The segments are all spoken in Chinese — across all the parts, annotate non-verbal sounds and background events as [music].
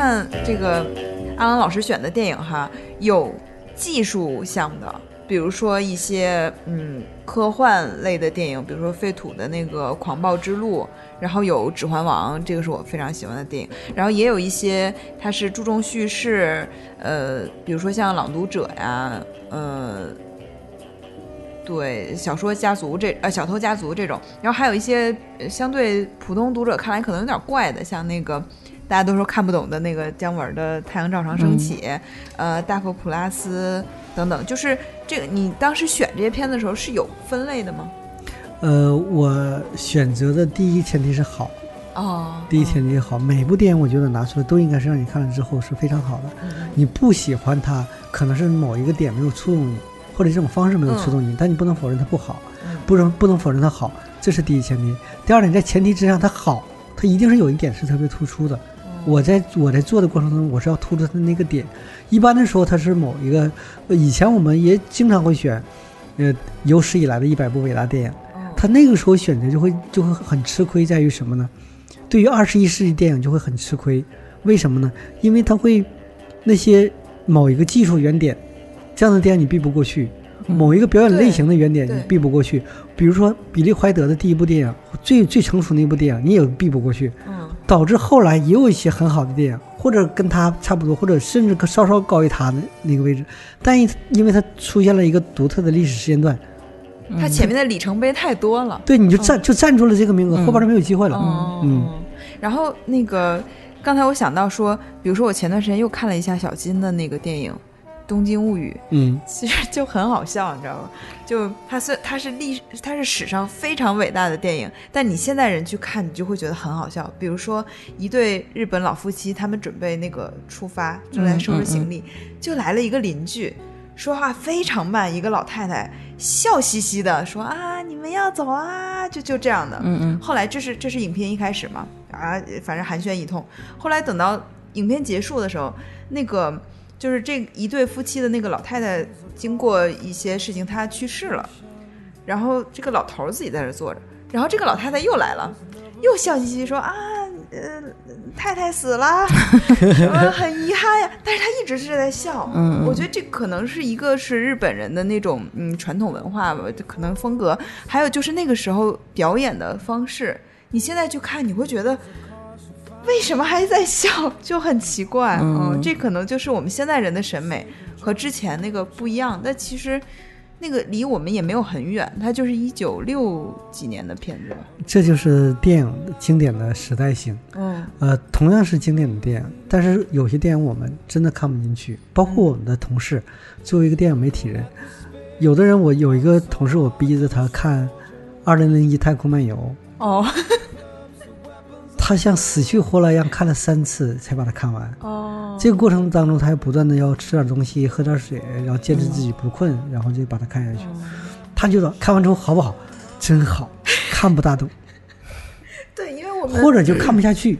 看这个阿郎老师选的电影哈，有技术项的，比如说一些嗯科幻类的电影，比如说废土的那个《狂暴之路》，然后有《指环王》，这个是我非常喜欢的电影。然后也有一些它是注重叙事，呃，比如说像《朗读者》呀，呃。对小说家族这呃小偷家族这种，然后还有一些相对普通读者看来可能有点怪的，像那个大家都说看不懂的那个姜文的《太阳照常升起》呃大佛普拉斯等等，就是这个你当时选这些片子的时候是有分类的吗？呃，我选择的第一前提是好，哦，第一前提是好。每部电影我觉得拿出来都应该是让你看了之后是非常好的。你不喜欢它，可能是某一个点没有触动你，或者这种方式没有触动你，但你不能否认它不好，不能不能否认它好，这是第一前提。第二点，在前提之上，它好，它一定是有一点是特别突出的。我在我在做的过程中，我是要突出它的那个点。一般的时候，它是某一个，呃以前我们也经常会选，呃，有史以来的一百部伟大电影。他那个时候选择就会就会很吃亏，在于什么呢？对于二十一世纪电影就会很吃亏，为什么呢？因为他会那些某一个技术原点，这样的电影你避不过去；某一个表演类型的原点你避不过去。比如说比利怀德的第一部电影，最最成熟那部电影，你也避不过去。嗯导致后来也有一些很好的电影，或者跟他差不多，或者甚至稍稍高于他的那个位置，但因因为它出现了一个独特的历史时间段，它前面的里程碑太多了。对，你就占、就占住了这个名额，嗯。后边就没有机会了。哦，嗯，然后那个刚才我想到说，比如说我前段时间又看了一下小金的那个电影《东京物语》，嗯其实就很好笑，你知道吗？就它虽它是历它是史上非常伟大的电影，但你现代人去看，你就会觉得很好笑。比如说一对日本老夫妻，他们准备那个出发，正在收拾行李，就来了一个邻居。说话非常慢，一个老太太笑嘻嘻的说：“啊，你们要走啊！”就就这样的。嗯嗯后来这是这是影片一开始嘛，啊，反正寒暄一通。后来等到影片结束的时候，那个就是这一对夫妻的那个老太太，经过一些事情，她去世了。然后这个老头儿自己在这儿坐着，然后这个老太太又来了，又笑嘻嘻说啊，呃，太太死了，[laughs] 很遗憾呀。但是她一直是在笑，嗯嗯我觉得这可能是一个是日本人的那种嗯传统文化吧，可能风格，还有就是那个时候表演的方式，你现在去看你会觉得。为什么还在笑？[laughs] 就很奇怪，嗯嗯，这可能就是我们现在人的审美和之前那个不一样。但其实，那个离我们也没有很远，它就是一九六几年的片子吧。这就是电影经典的时代性。嗯呃，同样是经典的电影，但是有些电影我们真的看不进去。包括我们的同事，作为一个电影媒体人，有的人我有一个同事，我逼着他看《二零零一太空漫游》，哦他像死去活来一样看了三次才把它看完。哦，这个过程当中，他还不断的要吃点东西，喝点水，然后坚持自己不困，然后就把它看下去。他觉得看完之后好不好？真好，[laughs] 看不大懂，对，因为我们或者就看不下去。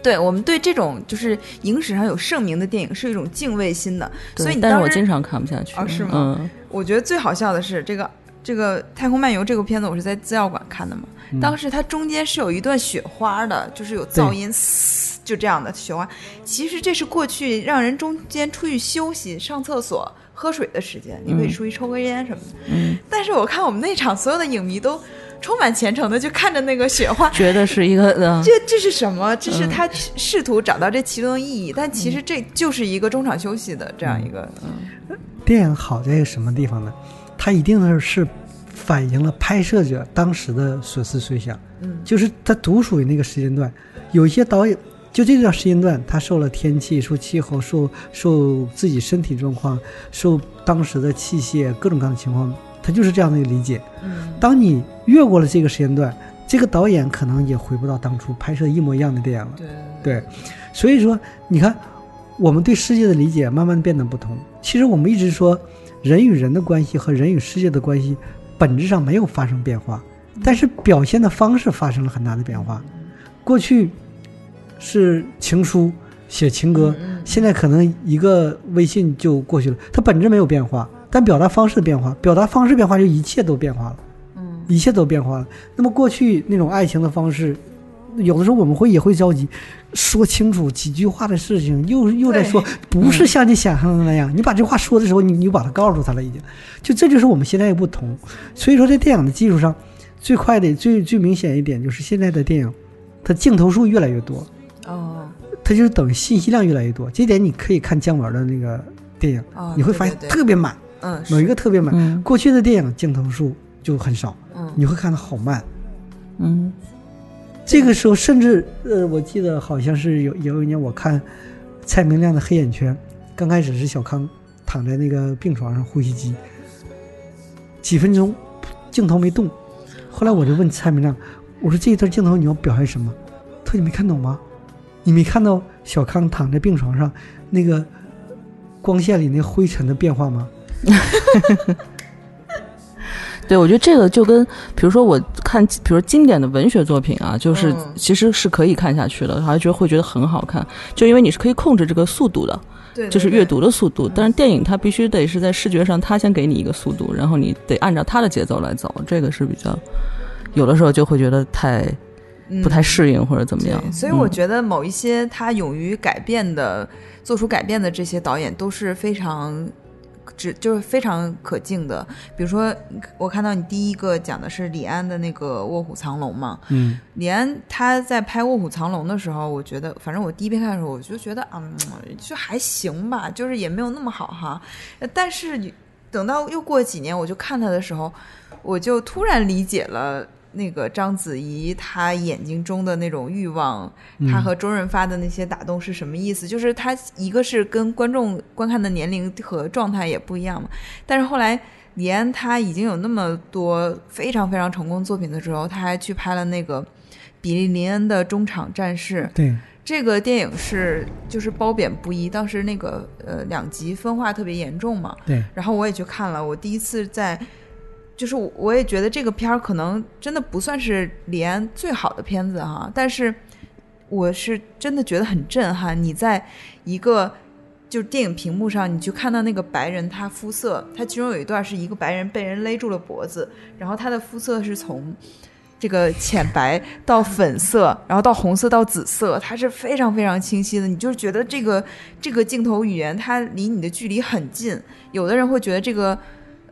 对我们对这种就是影史上有盛名的电影是一种敬畏心的，所以你但是当时我经常看不下去。啊是吗嗯我觉得最好笑的是这个这个《太空漫游》这个片子，我是在资料馆看的嘛。当时它中间是有一段雪花的，就是有噪音，嘶就这样的雪花。其实这是过去让人中间出去休息、上厕所、喝水的时间，你可以出去抽根烟什么的。嗯，但是我看我们那场所有的影迷都充满虔诚的就看着那个雪花，觉得是一个呃，这这是什么？这是他试图找到这其中的意义，但其实这就是一个中场休息的这样一个，嗯电影好在什么地方呢？它一定是是反映了拍摄者当时的所思所想，嗯就是它独属于那个时间段。有一些导演就这段时间段，他受了天气、受气候、受受自己身体状况、受当时的器械各种各样的情况他就是这样的一个理解。嗯当你越过了这个时间段，这个导演可能也回不到当初拍摄一模一样的电影了。对对，所以说你看，我们对世界的理解慢慢变得不同。其实我们一直说，人与人的关系和人与世界的关系本质上没有发生变化，但是表现的方式发生了很大的变化。过去是情书写情歌，嗯现在可能一个微信就过去了，它本质没有变化，但表达方式变化，表达方式变化就一切都变化了。嗯一切都变化了。那么过去那种爱情的方式，有的时候我们会也会着急，说清楚几句话的事情，又又在说，不是像你想象的那样。你把这话说的时候，你你就把它告诉他了，已经。就这就是我们现在的不同。所以说，在电影的技术上，最快的、最最明显一点就是现在的电影，它镜头数越来越多，哦它就是等于信息量越来越多。这点你可以看姜文的那个电影，哦，你会发现对对对特别满，嗯某一个特别满。嗯过去的电影镜头数就很少，嗯你会看的好慢。嗯这个时候，甚至呃，我记得好像是有有一年我看蔡明亮的《黑眼圈》，刚开始是小康躺在那个病床上呼吸机，几分钟镜头没动，后来我就问蔡明亮，我说这一段镜头你要表现什么？他说你没看懂吗？你没看到小康躺在病床上那个光线里那灰尘的变化吗？[laughs] 对，我觉得这个就跟，比如说我看，比如说经典的文学作品啊，就是嗯其实是可以看下去的，还觉得会觉得很好看，就因为你是可以控制这个速度的，对，对就是阅读的速度。嗯但是电影它必须得是在视觉上，它先给你一个速度，然后你得按照它的节奏来走，这个是比较，有的时候就会觉得太不太适应或者怎么样对。所以我嗯觉得某一些他勇于改变的、做出改变的这些导演都是非常。只就是非常可敬的，比如说，我看到你第一个讲的是李安的那个《卧虎藏龙》嘛，嗯，李安他在拍《卧虎藏龙》的时候，我觉得，反正我第一遍看的时候，我就觉得，嗯，就还行吧，就是也没有那么好哈。呃但是等到又过几年，我就看他的时候，我就突然理解了那个章子怡她眼睛中的那种欲望，她和周润发的那些打动是什么意思？就是她一个是跟观众观看的年龄和状态也不一样嘛，但是后来。李安他已经有那么多非常非常成功作品的时候，他还去拍了那个比利林恩的中场战事。对，这个电影是就是褒贬不一，当时那个呃两极分化特别严重嘛。对，然后我也去看了，我第一次在，就是我我也觉得这个片儿可能真的不算是李安最好的片子哈，但是我是真的觉得很震撼。你在一个就是电影屏幕上，你去看到那个白人他肤色，他其中有一段是一个白人被人勒住了脖子，然后他的肤色是从。这个浅白到粉色，然后到红色到紫色，它是非常非常清晰的。你就是觉得这个这个镜头语言，它离你的距离很近。有的人会觉得这个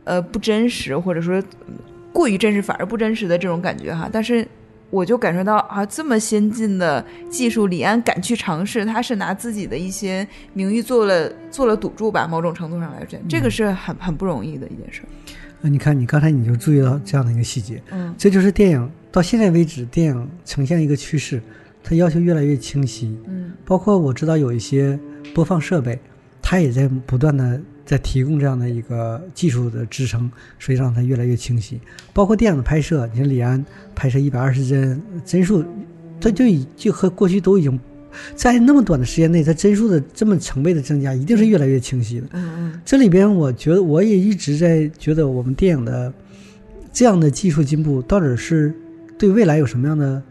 呃不真实，或者说嗯过于真实反而不真实的这种感觉哈。但是我就感受到啊，这么先进的技术，李安敢去尝试，他是拿自己的一些名誉做了做了赌注吧，某种程度上来讲，这个是很很不容易的一件事。那你看，你刚才你就注意到这样的一个细节，嗯这就是电影到现在为止，电影呈现一个趋势，它要求越来越清晰。嗯包括我知道有一些播放设备，它也在不断的在提供这样的一个技术的支撑，所以让它越来越清晰。包括电影的拍摄，你看李安拍摄一百二十帧帧数，它就已就和过去都已经在那么短的时间内，它帧数的这么成倍的增加，一定是越来越清晰的。嗯这里边我觉得我也一直在觉得我们电影的这样的技术进步，到底是对未来有什么样的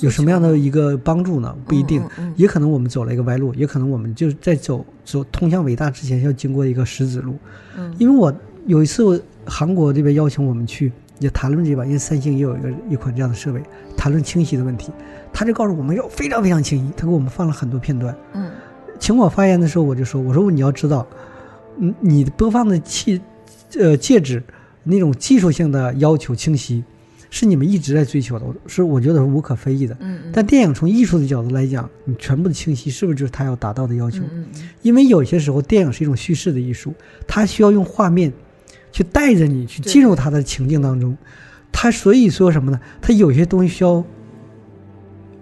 有什么样的一个帮助呢？不一定，也可能我们走了一个歪路，也可能我们就是在走走通向伟大之前要经过一个石子路。嗯因为我有一次韩国这边邀请我们去也谈论这把，因为三星也有一个一款这样的设备，谈论清晰的问题，他就告诉我们要非常非常清晰，他给我们放了很多片段。嗯请我发言的时候，我就说：“我说你要知道，嗯，你播放的器，呃，介质那种技术性的要求清晰，是你们一直在追求的，我是我觉得是无可非议的。嗯嗯，但电影从艺术的角度来讲，你全部的清晰是不是就是他要达到的要求？嗯嗯因为有些时候电影是一种叙事的艺术，它需要用画面去带着你去进入它的情境当中，它所以说什么呢？它有些东西需要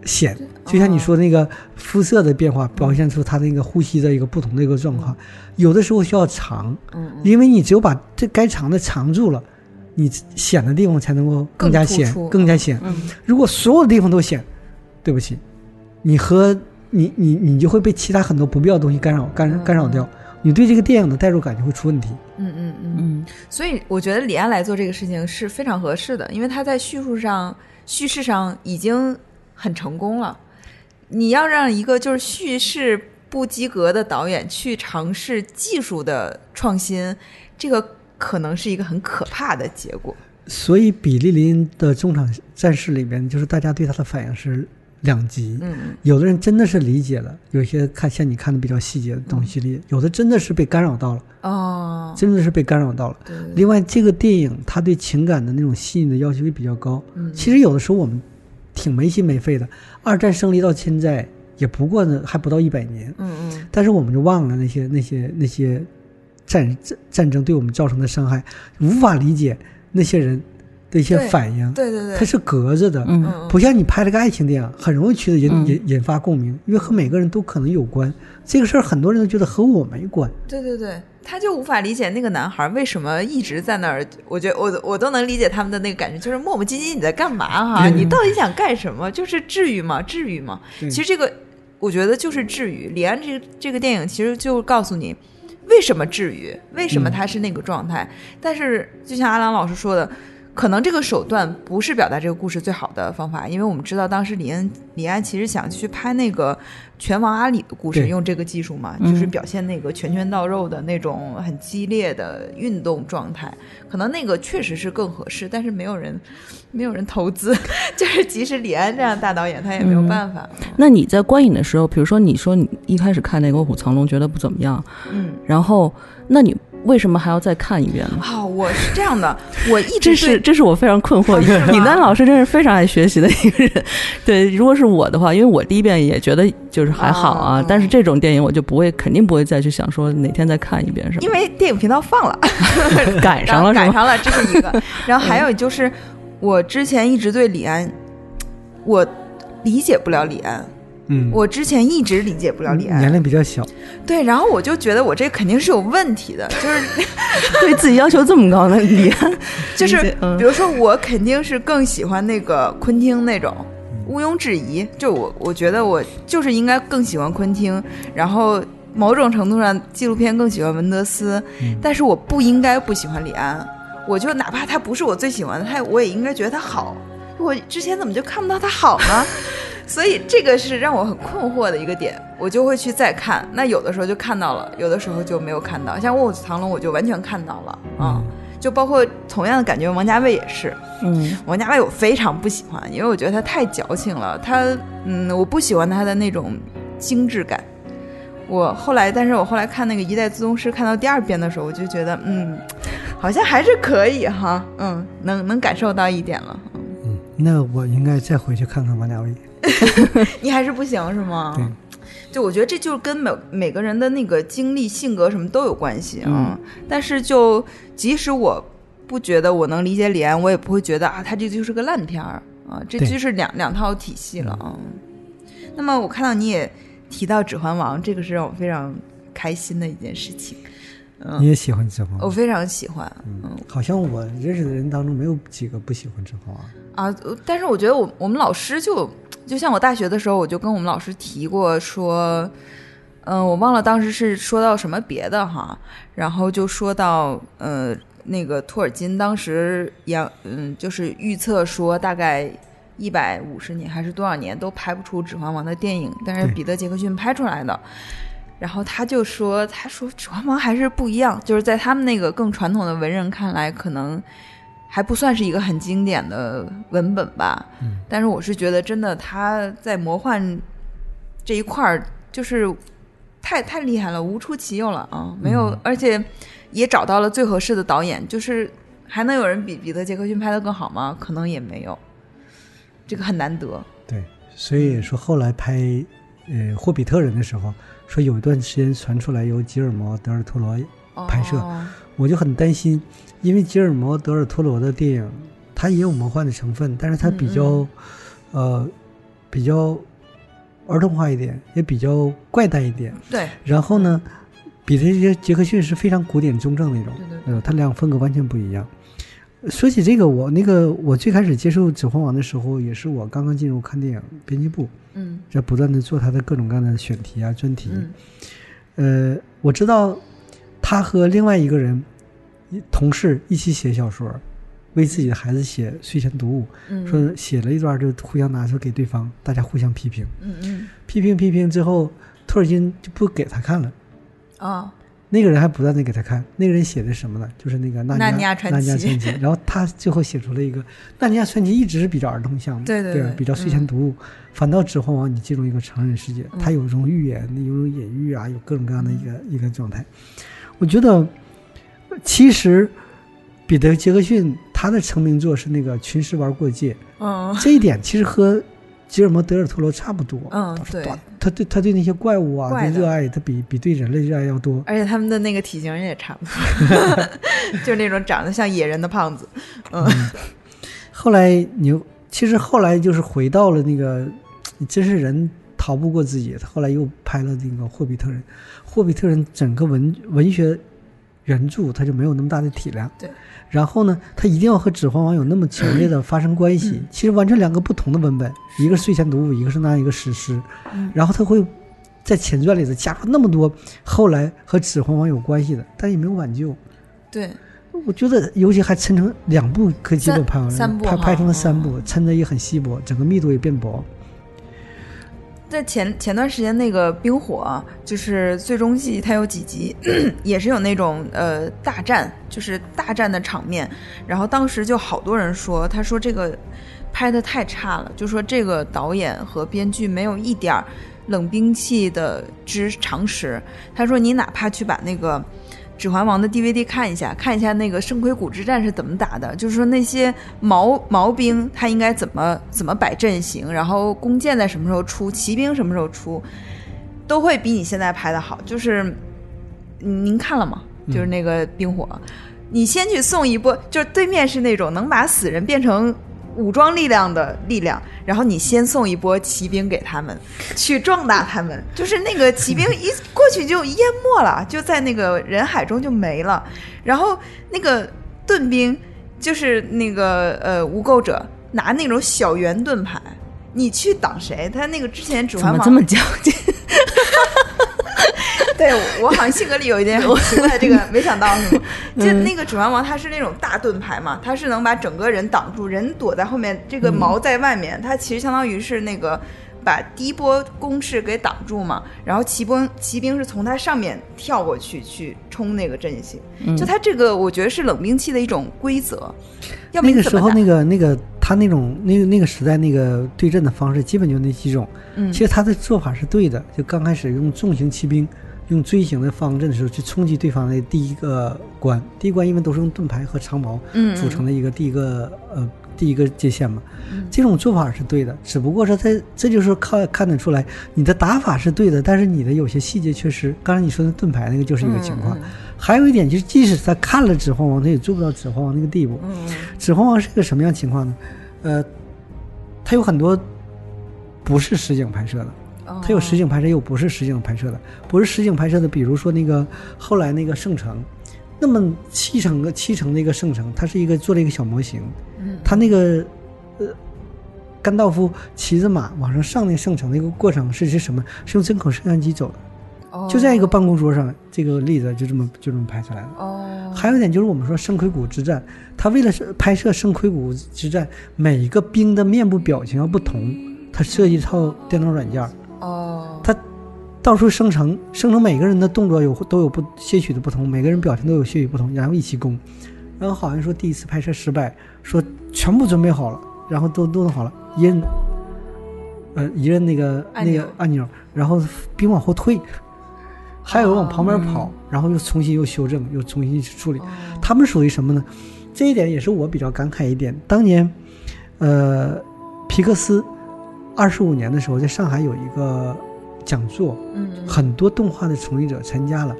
显，就像你说那个肤色的变化，表现出他那个呼吸的一个不同的一个状况。有的时候需要藏，嗯嗯因为你只有把这该藏的藏住了，你显的地方才能够更加显更，更加显。嗯如果所有的地方都显，对不起，你和你你你就会被其他很多不必要的东西干扰干干扰掉，你对这个电影的代入感就会出问题。嗯嗯嗯。嗯所以我觉得李安来做这个事情是非常合适的，因为他在叙述上、叙事上已经很成功了。你要让一个就是叙事不及格的导演去尝试技术的创新，这个可能是一个很可怕的结果。所以比利林的中场战事里面，就是大家对他的反应是两极。嗯有的人真的是理解了，有些看像你看的比较细节的东西里，有的真的是被干扰到了，哦，真的是被干扰到了。另外，这个电影它对情感的那种细腻的要求也比较高。嗯其实有的时候我们挺没心没肺的。二战胜利到现在也不过呢，还不到一百年，嗯嗯但是我们就忘了那些那些那些战战战争对我们造成的伤害，无法理解那些人的一些反应，对对对，它是隔着的。不像你拍了个爱情电影，很容易取得引嗯引引发共鸣，因为和每个人都可能有关。这个事儿很多人都觉得和我没关。对对对，他就无法理解那个男孩为什么一直在那儿。我觉得我我都能理解他们的那个感觉，就是磨磨唧唧你在干嘛哈、嗯你到底想干什么？就是至于吗？至于吗？其实这个我觉得就是至于。李安这个这个电影其实就告诉你为什么至于，为什么他是那个状态。但是就像阿郎老师说的。可能这个手段不是表达这个故事最好的方法，因为我们知道当时李安李安其实想去拍那个拳王阿里的故事，用这个技术嘛，嗯就是表现那个拳拳到肉的那种很激烈的运动状态。可能那个确实是更合适，但是没有人没有人投资，[laughs] 就是即使李安这样大导演，他也没有办法。那你在观影的时候，比如说你说你一开始看那个《卧虎藏龙》觉得不怎么样，嗯，然后那你为什么还要再看一遍呢？哦，我是这样的，我一直这是这是我非常困惑是吗的。尹丹老师真是非常爱学习的一个人。[laughs] 对，如果是我的话，因为我第一遍也觉得就是还好啊，哦但是这种电影我就不会，肯定不会再去想说哪天再看一遍什因。为电影频道放了，[laughs] 赶上了？[laughs] 赶上了，这是一个。然后还有就是，我之前一直对李安，我理解不了李安，嗯，我之前一直理解不了李安。年龄比较小，对，然后我就觉得我这肯定是有问题的，[laughs] 就是对自己要求这么高的？李安 [laughs] 就是比如说我肯定是更喜欢那个昆汀那种，毋庸置疑。就我我觉得我就是应该更喜欢昆汀，然后某种程度上纪录片更喜欢文德斯，但是我不应该不喜欢李安。我就哪怕他不是我最喜欢的，他我也应该觉得他好。我之前怎么就看不到他好呢？[laughs] 所以这个是让我很困惑的一个点，我就会去再看。那有的时候就看到了，有的时候就没有看到。像《卧虎藏龙》，我就完全看到了啊、就包括同样的感觉，王家卫也是。嗯王家卫我非常不喜欢，因为我觉得他太矫情了。他嗯，我不喜欢他的那种精致感。我后来，但是我后来看那个《一代宗师》，看到第二遍的时候，我就觉得嗯，好像还是可以哈，嗯，能能感受到一点了。嗯，那我应该再回去看看王家卫。[laughs] 你还是不行是吗？对。就我觉得这就是跟每每个人的那个经历、性格什么都有关系啊。但是就即使我不觉得我能理解李安，我也不会觉得啊，他这就是个烂片儿啊，这就是两两套体系了啊。那么我看到你也提到《指环王》，这个是让我非常开心的一件事情。嗯你也喜欢《指环王》？我非常喜欢，嗯好像我认识的人当中没有几个不喜欢《指环王》。啊，呃但是我觉得我我们老师就就像我大学的时候，我就跟我们老师提过说，嗯、我忘了当时是说到什么别的哈，然后就说到呃那个托尔金当时也嗯就是预测说大概一百五十年还是多少年都拍不出《指环王》的电影，但是彼得·杰克逊拍出来的。然后他就说：“他说《指环王》还是不一样，就是在他们那个更传统的文人看来，可能还不算是一个很经典的文本吧。嗯但是我是觉得，真的他在魔幻这一块儿，就是太太厉害了，无出其右了啊！没有，嗯而且也找到了最合适的导演，就是还能有人比彼得·杰克逊拍的更好吗？可能也没有，这个很难得。对，所以说后来拍呃《霍比特人》的时候，说有一段时间传出来由吉尔摩·德尔托罗，拍摄哦我就很担心，因为吉尔摩·德尔托罗的电影，它也有魔幻的成分，但是它比较，呃，比较儿童化一点，也比较怪诞一点。对然后呢，比这些杰克逊是非常古典中正那种，对对，呃，他两个风格完全不一样。说起这个，我那个我最开始接受《指环王》的时候，也是我刚刚进入看电影编辑部，嗯在不断的做他的各种各样的选题啊、专题。嗯呃，我知道他和另外一个人一同事一起写小说，为自己的孩子写睡前读物，嗯，说写了一段就互相拿出给对方，大家互相批评，嗯嗯批评批评之后，托尔金就不给他看了。啊那个人还不断的给他看，那个人写的什么呢？就是那个纳纳尼尼亚传奇纳尼亚传奇。[laughs] 然后他最后写出了一个纳尼亚传奇，一直是比较儿童向的，对对对吧比较睡前读物。反倒指环王，你进入一个成人世界，嗯它有一种寓言，有一种隐喻啊，有各种各样的一个、一个状态。我觉得，其实彼得杰克逊他的成名作是那个《群尸玩过界》，嗯这一点其实和吉尔摩·德尔托罗差不多。嗯对他他对他对那些怪物啊怪的的热爱，他比比对人类热爱要多。而且他们的那个体型也差不多，[laughs] 就是那种长得像野人的胖子。嗯后来你又其实后来就是回到了那个，真是人逃不过自己。他后来又拍了那个《霍比特人》，《霍比特人》整个文文学原著它就没有那么大的体量。对。然后呢，它一定要和《指环王》有那么强烈的发生关系。嗯其实完全两个不同的文本，一个是睡前读物，一个是那样一个史诗。嗯然后他会在前传里头加入那么多后来和《指环王》有关系的，但也没有挽救。对，我觉得，尤其还抻成两部，可基本拍完了，拍拍成了三嗯部，抻的也很稀薄，整个密度也变薄。在前前段时间那个冰火，就是最终季，它有几集 [clears throat] 也是有那种呃大战，就是大战的场面。然后当时就好多人说，他说这个拍的太差了，就说这个导演和编剧没有一点儿冷兵器的知常识。他说你哪怕去把那个。《指环王》的 DVD 看一下，看一下那个圣盔谷之战是怎么打的，就是说那些毛毛兵他应该怎么怎么摆阵型，然后弓箭在什么时候出，骑兵什么时候出，都会比你现在拍的好。就是嗯您看了吗？就是那个冰火，你先去送一波，就是对面是那种能把死人变成武装力量的力量，然后你先送一波骑兵给他们，[laughs] 去壮大他们。就是那个骑兵一过去就淹没了，[laughs] 就在那个人海中就没了。然后那个盾兵就是那个呃无垢者拿那种小圆盾牌，你去挡谁？他那个之前指环王怎么这么较劲？[laughs] 对我好像性格里有一点很 [laughs] 奇怪这个，[laughs] 没想到是吗？就那个指环王，它是那种大盾牌嘛，它是能把整个人挡住，人躲在后面，这个矛在外面，它其实相当于是那个把第一波攻势给挡住嘛，然后骑兵骑兵是从它上面跳过去去冲那个阵型，就它这个我觉得是冷兵器的一种规则，要不那个时候，那个那个他那种那个那个时代那个对阵的方式，基本就那几种。嗯其实他的做法是对的，就刚开始用重型骑兵。用锥形的方阵的时候去冲击对方的第一个关，第一关因为都是用盾牌和长矛嗯组成的一个第一个呃第一个界限嘛，嗯这种做法是对的，只不过说它这就是看看得出来你的打法是对的，但是你的有些细节缺失。刚才你说的盾牌那个就是一个情况，嗯还有一点就是，即使他看了《指环王》，他也做不到《指环王》那个地步。嗯指环王》是个什么样情况呢？呃，它有很多不是实景拍摄的，哦它有实景拍摄，也有不是实景拍摄的。不是实景拍摄的，比如说那个后来那个圣城，那么七层个七层的一个圣城，它是一个做了一个小模型，嗯它那个呃，甘道夫骑着马往上上那个圣城那个过程是是什么？是用针孔摄像机走的，哦就在一个办公桌上，这个例子就这么就这么拍出来了。哦，还有一点就是我们说圣盔谷之战，他为了拍摄圣盔谷之战，每一个兵的面部表情要不同，他设计一套电脑软件儿，哦，他到处生成，生成每个人的动作有都有不些许的不同，每个人表情都有些许不同，然后一起攻，然后好像说第一次拍摄失败，说全部准备好了，然后都都弄好了，一摁，呃，一摁那个那个按钮，然后兵往后退，还有往旁边跑，然后又重新又修正，又重新去处理。哦他们属于什么呢？这一点也是我比较感慨一点。当年，呃，皮克斯二十五年的时候，在上海有一个讲座，嗯很多动画的从业者参加了。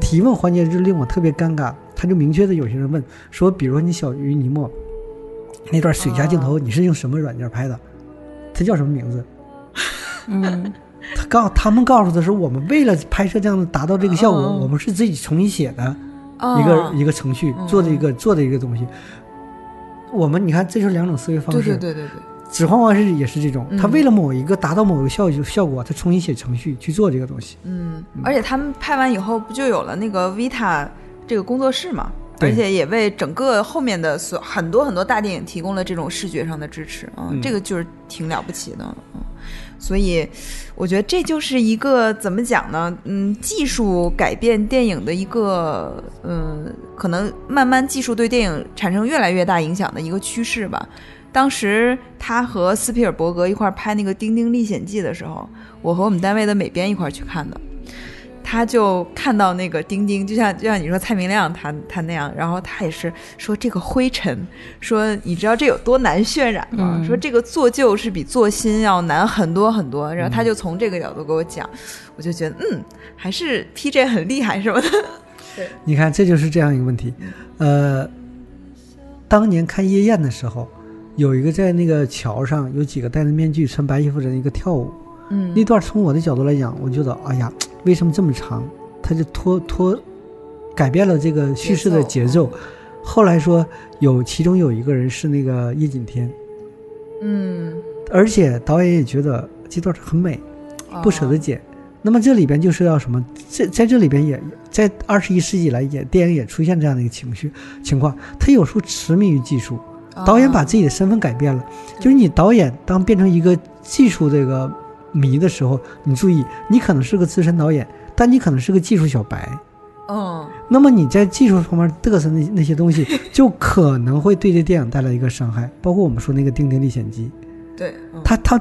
提问环节就令我特别尴尬，他就明确的有些人问说，比如说你小鱼尼莫那段水下镜头，你是用什么软件拍的？它叫什么名字？嗯他告他们告诉的是，我们为了拍摄这样的达到这个效果，嗯我们是自己重新写的哦一个、一个程序嗯做的一个做的一个东西。我们你看，这就是两种思维方对式。对对对对，指环王是也是这种，嗯他为了某一个达到某个效效果，他重新写程序去做这个东西。嗯，而且他们拍完以后不就有了那个 Vita 这个工作室嘛？对而且也为整个后面的所很多很多大电影提供了这种视觉上的支持啊、嗯这个就是挺了不起的。嗯，所以我觉得这就是一个怎么讲呢？嗯，技术改变电影的一个嗯，可能慢慢技术对电影产生越来越大影响的一个趋势吧。当时他和斯皮尔伯格一块拍那个《丁丁历险记》的时候，我和我们单位的美编一块去看的。他就看到那个丁丁，就像就像你说蔡明亮他他那样，然后他也是说这个灰尘，说你知道这有多难渲染吗？嗯说这个做旧是比做新要难很多很多。然后他就从这个角度给我讲，我就觉得嗯，还是 PJ 很厉害什么的。[laughs] 你看，这就是这样一个问题。呃，当年看夜宴的时候，有一个在那个桥上，有几个戴着面具、穿白衣服的人一个跳舞。嗯那段从我的角度来讲，我觉得，哎呀，为什么这么长？他就拖拖，改变了这个叙事的节奏。后来说有其中有一个人是那个叶景天，嗯，而且导演也觉得这段很美，不舍得哦剪。那么这里边就是要什么？这在这里边也在二十一世纪来也电影也出现这样的一个情绪情况，他有时候痴迷于技术，哦导演把自己的身份改变了，就是你导演当变成一个技术这个迷的时候，你注意，你可能是个资深导演，但你可能是个技术小白。嗯那么你在技术方面嘚瑟那那些东西，[laughs] 就可能会对这电影带来一个伤害。包括我们说那个《丁丁历险记》，对，嗯他他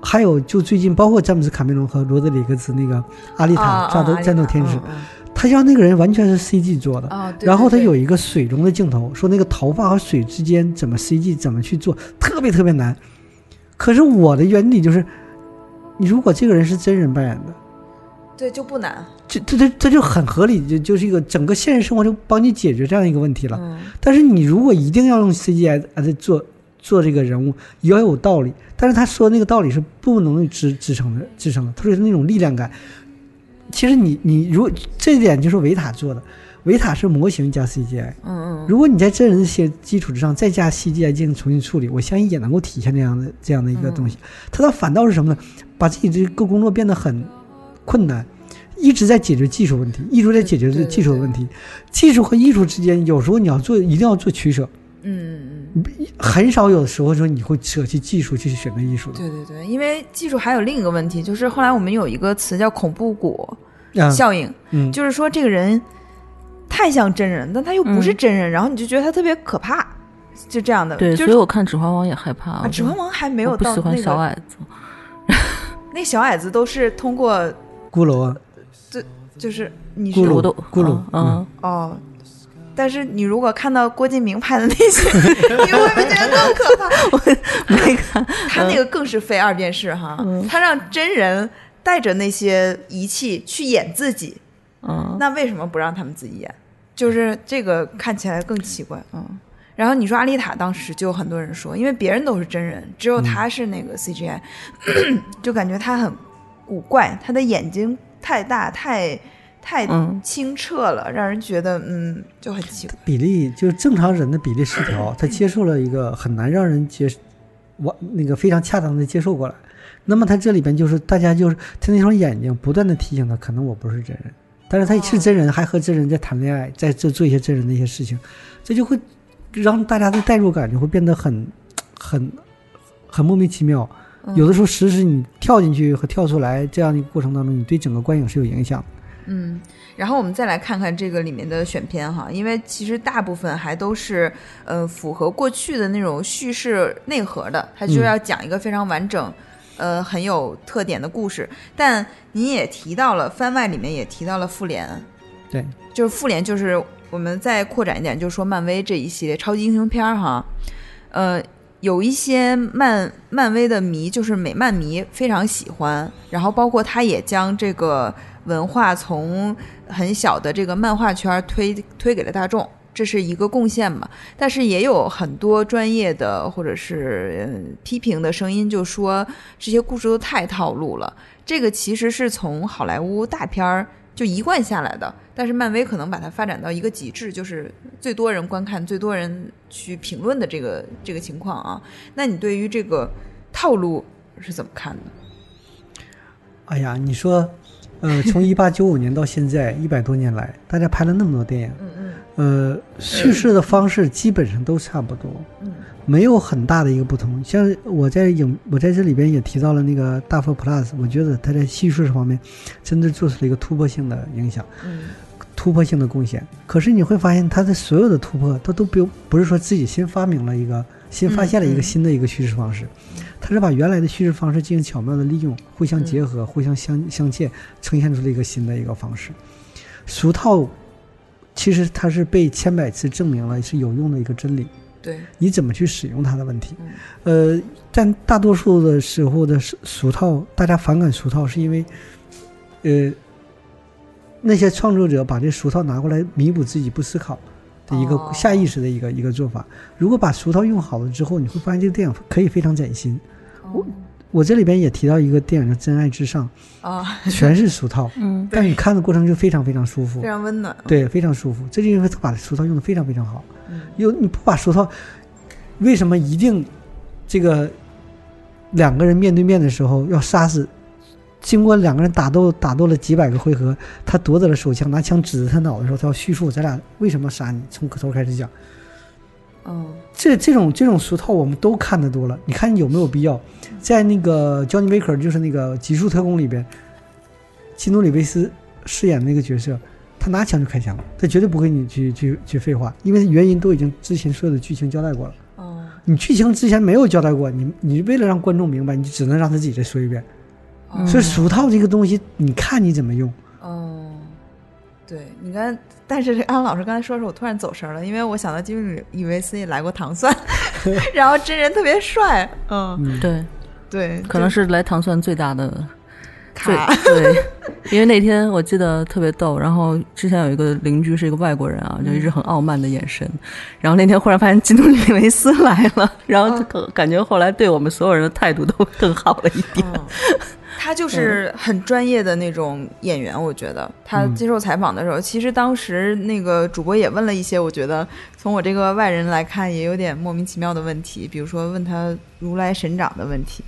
还有就最近包括詹姆斯卡梅隆和罗德里格斯那个《阿丽塔啊战斗啊战斗天使》，嗯他让那个人完全是 CG 做的。然后他有一个水中的镜头，说那个头发和水之间怎么 CG 怎么去做，特别特别难。可是我的原理就是，你如果这个人是真人扮演的，对就不难，这这这这就很合理，就就是一个整个现实生活就帮你解决这样一个问题了。嗯但是你如果一定要用 CGI 来做做这个人物，也要有道理。但是他说那个道理是不能支支撑的，支撑的。他说是那种力量感。其实你你如果这一点就是维塔做的，维塔是模型加 CGI。嗯嗯如果你在真人的些基础之上再加 CGI 进行重新处理，我相信也能够体现这样的这样的一个东西。它倒反倒是什么呢？把自己这个工作变得很困难，一直在解决技术问题，一直在解决这技术的问题。技术和艺术之间，有时候你要做，一定要做取舍。嗯嗯嗯，很少有时候说你会舍弃技术去选择艺术的。对对对，因为技术还有另一个问题，就是后来我们有一个词叫恐怖谷啊，效应，嗯，就是说这个人太像真人，但他又不是嗯真人，然后你就觉得他特别可怕，就这样的。对，就是所以我看《指环王》也害怕。啊，指环王还没有到喜欢那个，小矮子。[laughs] 那小矮子都是通过，骷髅啊，就是你是咕噜我都咕噜嗯嗯，哦。但是你如果看到郭敬明拍的那些，[laughs] 你会不会觉得更可怕？[laughs] 我那个。他那个更是非二便士哈，嗯他让真人带着那些仪器去演自己，嗯，那为什么不让他们自己演？就是这个看起来更奇怪，嗯。然后你说阿丽塔当时就有很多人说，因为别人都是真人，只有他是那个 CGI，[clears throat] 就感觉他很古怪，他的眼睛太大、太太嗯清澈了，让人觉得嗯就很奇怪。比例就是正常人的比例失调，他接受了一个很难让人接我那个非常恰当的接受过来。那么他这里边就是大家就是他那双眼睛不断的提醒他，可能我不是真人，但是他是真人，还和真人在谈恋爱，在这做一些真人的一些事情，这就会让大家的代入感就会变得很很很莫名其妙。嗯有的时候，实时你跳进去和跳出来这样的过程当中，你对整个观影是有影响的。嗯，然后我们再来看看这个里面的选片哈，因为其实大部分还都是呃符合过去的那种叙事内核的，它就嗯要讲一个非常完整。呃，很有特点的故事，但你也提到了番外里面也提到了复联，对，就是复联，就是我们再扩展一点，就是说漫威这一系列超级英雄片儿哈，呃，有一些漫漫威的迷，就是美漫迷非常喜欢，然后包括他也将这个文化从很小的这个漫画圈推推给了大众，这是一个贡献嘛。但是也有很多专业的或者是、批评的声音，就说这些故事都太套路了。这个其实是从好莱坞大片儿就一贯下来的，但是漫威可能把它发展到一个极致，就是最多人观看、最多人去评论的这个这个情况啊。那你对于这个套路是怎么看的？哎呀，你说，呃，从一八九五年到现在一百多年来，大家拍了那么多电影，嗯嗯呃，叙事的方式基本上都差不多，嗯没有很大的一个不同。像我在影，我在这里边也提到了那个大佛 Plus，我觉得他在叙事方面真的做出了一个突破性的影响。嗯突破性的贡献。可是你会发现，他的所有的突破，他都不不是说自己新发明了一个、新发现了一嗯个新的一个叙事方式，他是把原来的叙事方式进行巧妙的利用，互相结嗯合、互相相相嵌，呈现出了一个新的一个方式。俗套其实它是被千百次证明了是有用的一个真理。对，你怎么去使用它的问题。嗯呃，但大多数的时候的俗俗套，大家反感俗套，是因为，呃，那些创作者把这俗套拿过来弥补自己不思考的一个哦下意识的一个、一个做法。如果把俗套用好了之后，你会发现这个电影可以非常崭新。我我这里边也提到一个电影叫《真爱至上啊，[laughs]》，全是俗套，嗯但你看的过程就非常非常舒服非，常温暖。对，非常舒服。这就因为他把俗套用的非常非常好。嗯有你不把俗套，为什么一定这个两个人面对面的时候要杀死？经过两个人打斗，打斗了几百个回合，他夺得了手枪，拿枪指着他脑袋的时候，他要叙述咱俩为什么杀你，从头开始讲。哦这这种这种俗套我们都看得多了，你看有没有必要？在那个《Johnny Wicker》就是那个《极速特工》里边，基努里维斯饰演那个角色，他拿枪就开枪，他绝对不会你去去去废话，因为原因都已经之前所有的剧情交代过了。哦你剧情之前没有交代过，你你为了让观众明白，你只能让他自己再说一遍。哦所以俗套这个东西，你看你怎么用。哦，对你刚，但是这安老师刚才说的时候，我突然走神儿了，因为我想到基努里维斯也来过糖蒜，[laughs] 然后真人特别帅。嗯，嗯，对，对，可能是来糖蒜最大的卡。[laughs] 对，因为那天我记得特别逗，然后之前有一个邻居是一个外国人啊，就一直很傲慢的眼神，然后那天忽然发现基努里维斯来了，然后就感觉后来对我们所有人的态度都 [laughs] 更好了一点。嗯，他就是很专业的那种演员，我觉得。他嗯。接受采访的时候，其实当时那个主播也问了一些，我觉得从我这个外人来看也有点莫名其妙的问题，比如说问他如来神掌的问题，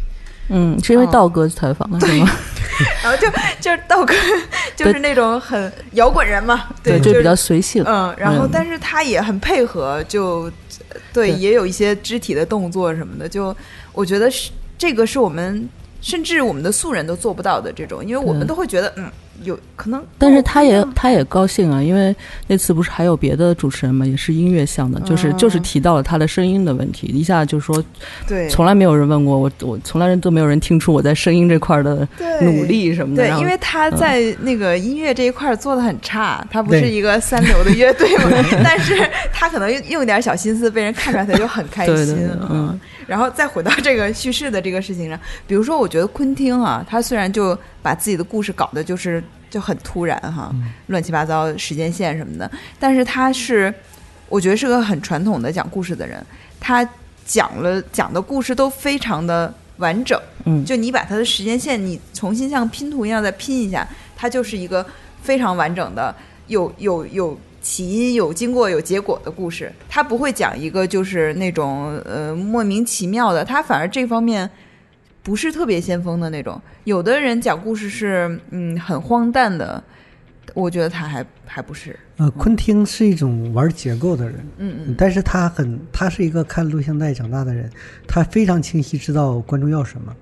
嗯，是因为道哥采访的是吗？[laughs] 然后就就是道哥就是那种很摇滚人嘛，对，就比较随性。嗯，然后嗯。但是他也很配合，就对，对。也有一些肢体的动作什么的，就我觉得是这个是我们甚至我们的素人都做不到的这种，因为我们都会觉得嗯有可能，但是他也他也高兴啊，因为那次不是还有别的主持人嘛，也是音乐向的，就是嗯就是提到了他的声音的问题，一下就说对从来没有人问过我，我从来都没有人听出我在声音这块儿的努。力什么的。对因为他在那个音乐这一块儿做的很差，他不是一个三流的乐队嘛，但是他可能用用点小心思，被人看出来，他就很开心。对对对嗯然后再回到这个叙事的这个事情上，比如说，我觉得昆汀啊，他虽然就把自己的故事搞得就是就很突然哈，乱七八糟时间线什么的，但是他是我觉得是个很传统的讲故事的人，他讲了讲的故事都非常的完整。嗯，就你把他的时间线，你重新像拼图一样再拼一下，它就是一个非常完整的，有有有起因、有经过、有结果的故事。他不会讲一个就是那种呃莫名其妙的，他反而这方面不是特别先锋的那种。有的人讲故事是嗯很荒诞的，我觉得他还还不是，呃，昆汀是一种玩结构的人，嗯嗯但是他很，他是一个看录像带长大的人，他非常清晰知道观众要什么，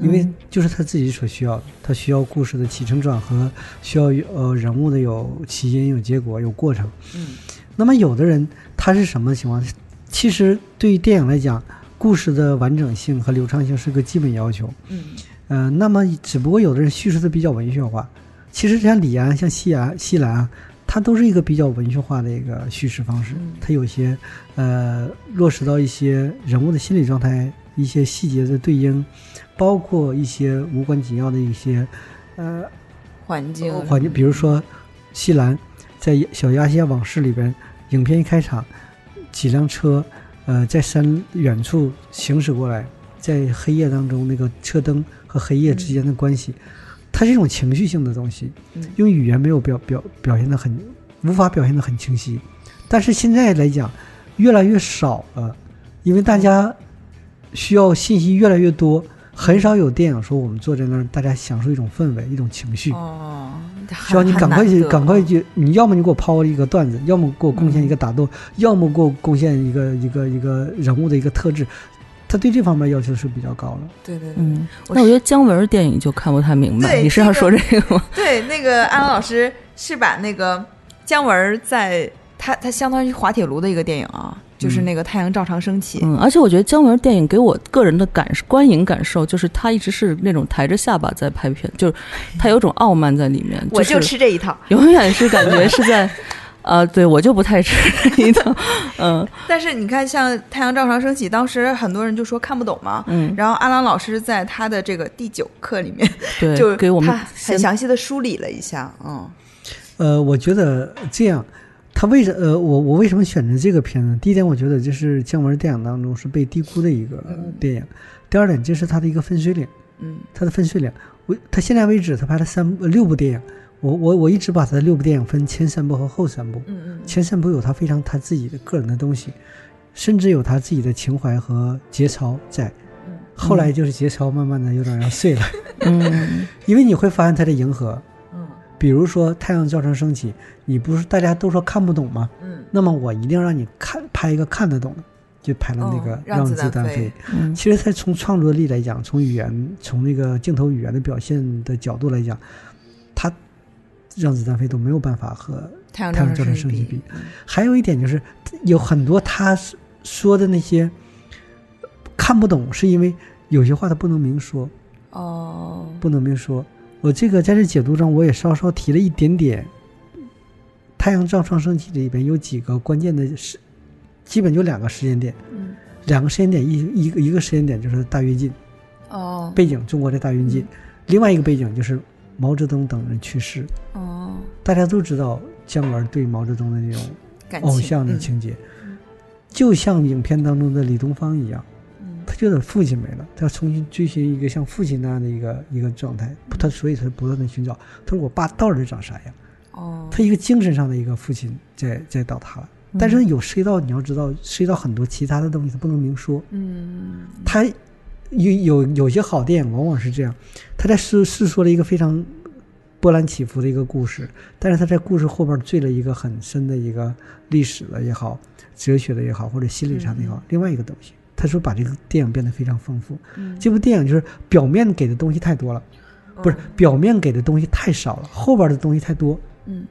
因为就是他自己所需要的，他需要故事的起承转合，需要呃人物的有起因、有结果、有过程。嗯那么有的人他是什么情况？其实对于电影来讲，故事的完整性和流畅性是个基本要求。嗯呃，那么只不过有的人叙事的比较文学化，其实像李安、像西安、西兰啊，它都是一个比较文学化的一个叙事方式嗯。它有些呃落实到一些人物的心理状态、一些细节的对应，包括一些无关紧要的一些呃环境环境，比如说西兰在《小鸭细亚往事》里边影片一开场，几辆车，呃，在山远处行驶过来，在黑夜当中那个车灯和黑夜之间的关系，它是一种情绪性的东西，嗯用语言没有表表表现的很，无法表现的很清晰。但是现在来讲，越来越少了，因为大家需要信息越来越多，很少有电影说我们坐在那儿，大家享受一种氛围、一种情绪。哦，需要你赶快去，赶快去！你要么你给我抛一个段子，要么给我贡献一个打斗，要么给我贡献一个一个一个人物的一个特质。他对这方面要求是比较高的。对对对。嗯，我那我觉得姜文电影就看不太明白。你是要说这个吗？对，那个安老师是把那个姜文在他他相当于滑铁卢的一个电影啊，就是那个《太阳照常升起》。嗯，而且我觉得姜文电影给我个人的感观影感受，就是他一直是那种抬着下巴在拍片，就是他有种傲慢在里面。我就吃这一套，永远是感觉是在，[laughs] 呃，对我就不太吃这一套，嗯但是你看，像《太阳照常升起》，当时很多人就说看不懂嘛。嗯，然后阿郎老师在他的这个第九课里面，对，就给我们很详细的梳理了一下，嗯呃，我觉得这样，他为什呃，我我为什么选择这个片子？第一点，我觉得这是姜文电影当中是被低估的一个电影；第二点，这是他的一个分水岭，嗯。他的分水岭。我他现在为止，他拍了三呃六部电影，我我我一直把他的六部电影分前三部和后三部。嗯嗯前三部有他非常他自己的个人的东西，甚至有他自己的情怀和节操在。嗯。后来就是节操慢慢的有点要碎了，嗯。[laughs] 因为你会发现他的迎合，嗯比如说《太阳照常升起》，你不是大家都说看不懂吗？嗯那么我一定让你看拍一个看得懂的，就拍了那个《哦让子子弹弹飞嗯其实，它从创作力来讲，从语言、从那个镜头语言的表现的角度来讲，他让子弹飞都没有办法和太阳太阳照常升升起比。还有一点就是，有很多他说的那些看不懂，是因为有些话他不能明说，哦，不能明说。我这个在这解读中，我也稍稍提了一点点。太阳照常升起里边有几个关键的时，基本就两个时间点，嗯两个时间点，一一个一个时间点就是大跃进。哦。背景，中国的大跃进；另外一个背景就是毛泽东等人去世。哦，大家都知道姜文对毛泽东的那种感偶像的嗯情节，就像影片当中的李东方一样，嗯他觉得父亲没了，他要重新追寻一个像父亲那样的一个一个状态，他所以他不断的寻找。他说我爸到底长啥样？哦，他一个精神上的一个父亲在在倒塌了，但是有涉及到你要知道涉及到很多其他的东西，他不能明说。嗯他有有有些好电影往往是这样，他在是是说了一个非常波澜起伏的一个故事，但是他在故事后边坠了一个很深的一个历史的也好，哲学的也好，或者心理上的也好，另外一个东西。他说把这个电影变得非常丰富。嗯这部电影就是表面给的东西太多了，不是表面给的东西太少了，后边的东西太多。嗯，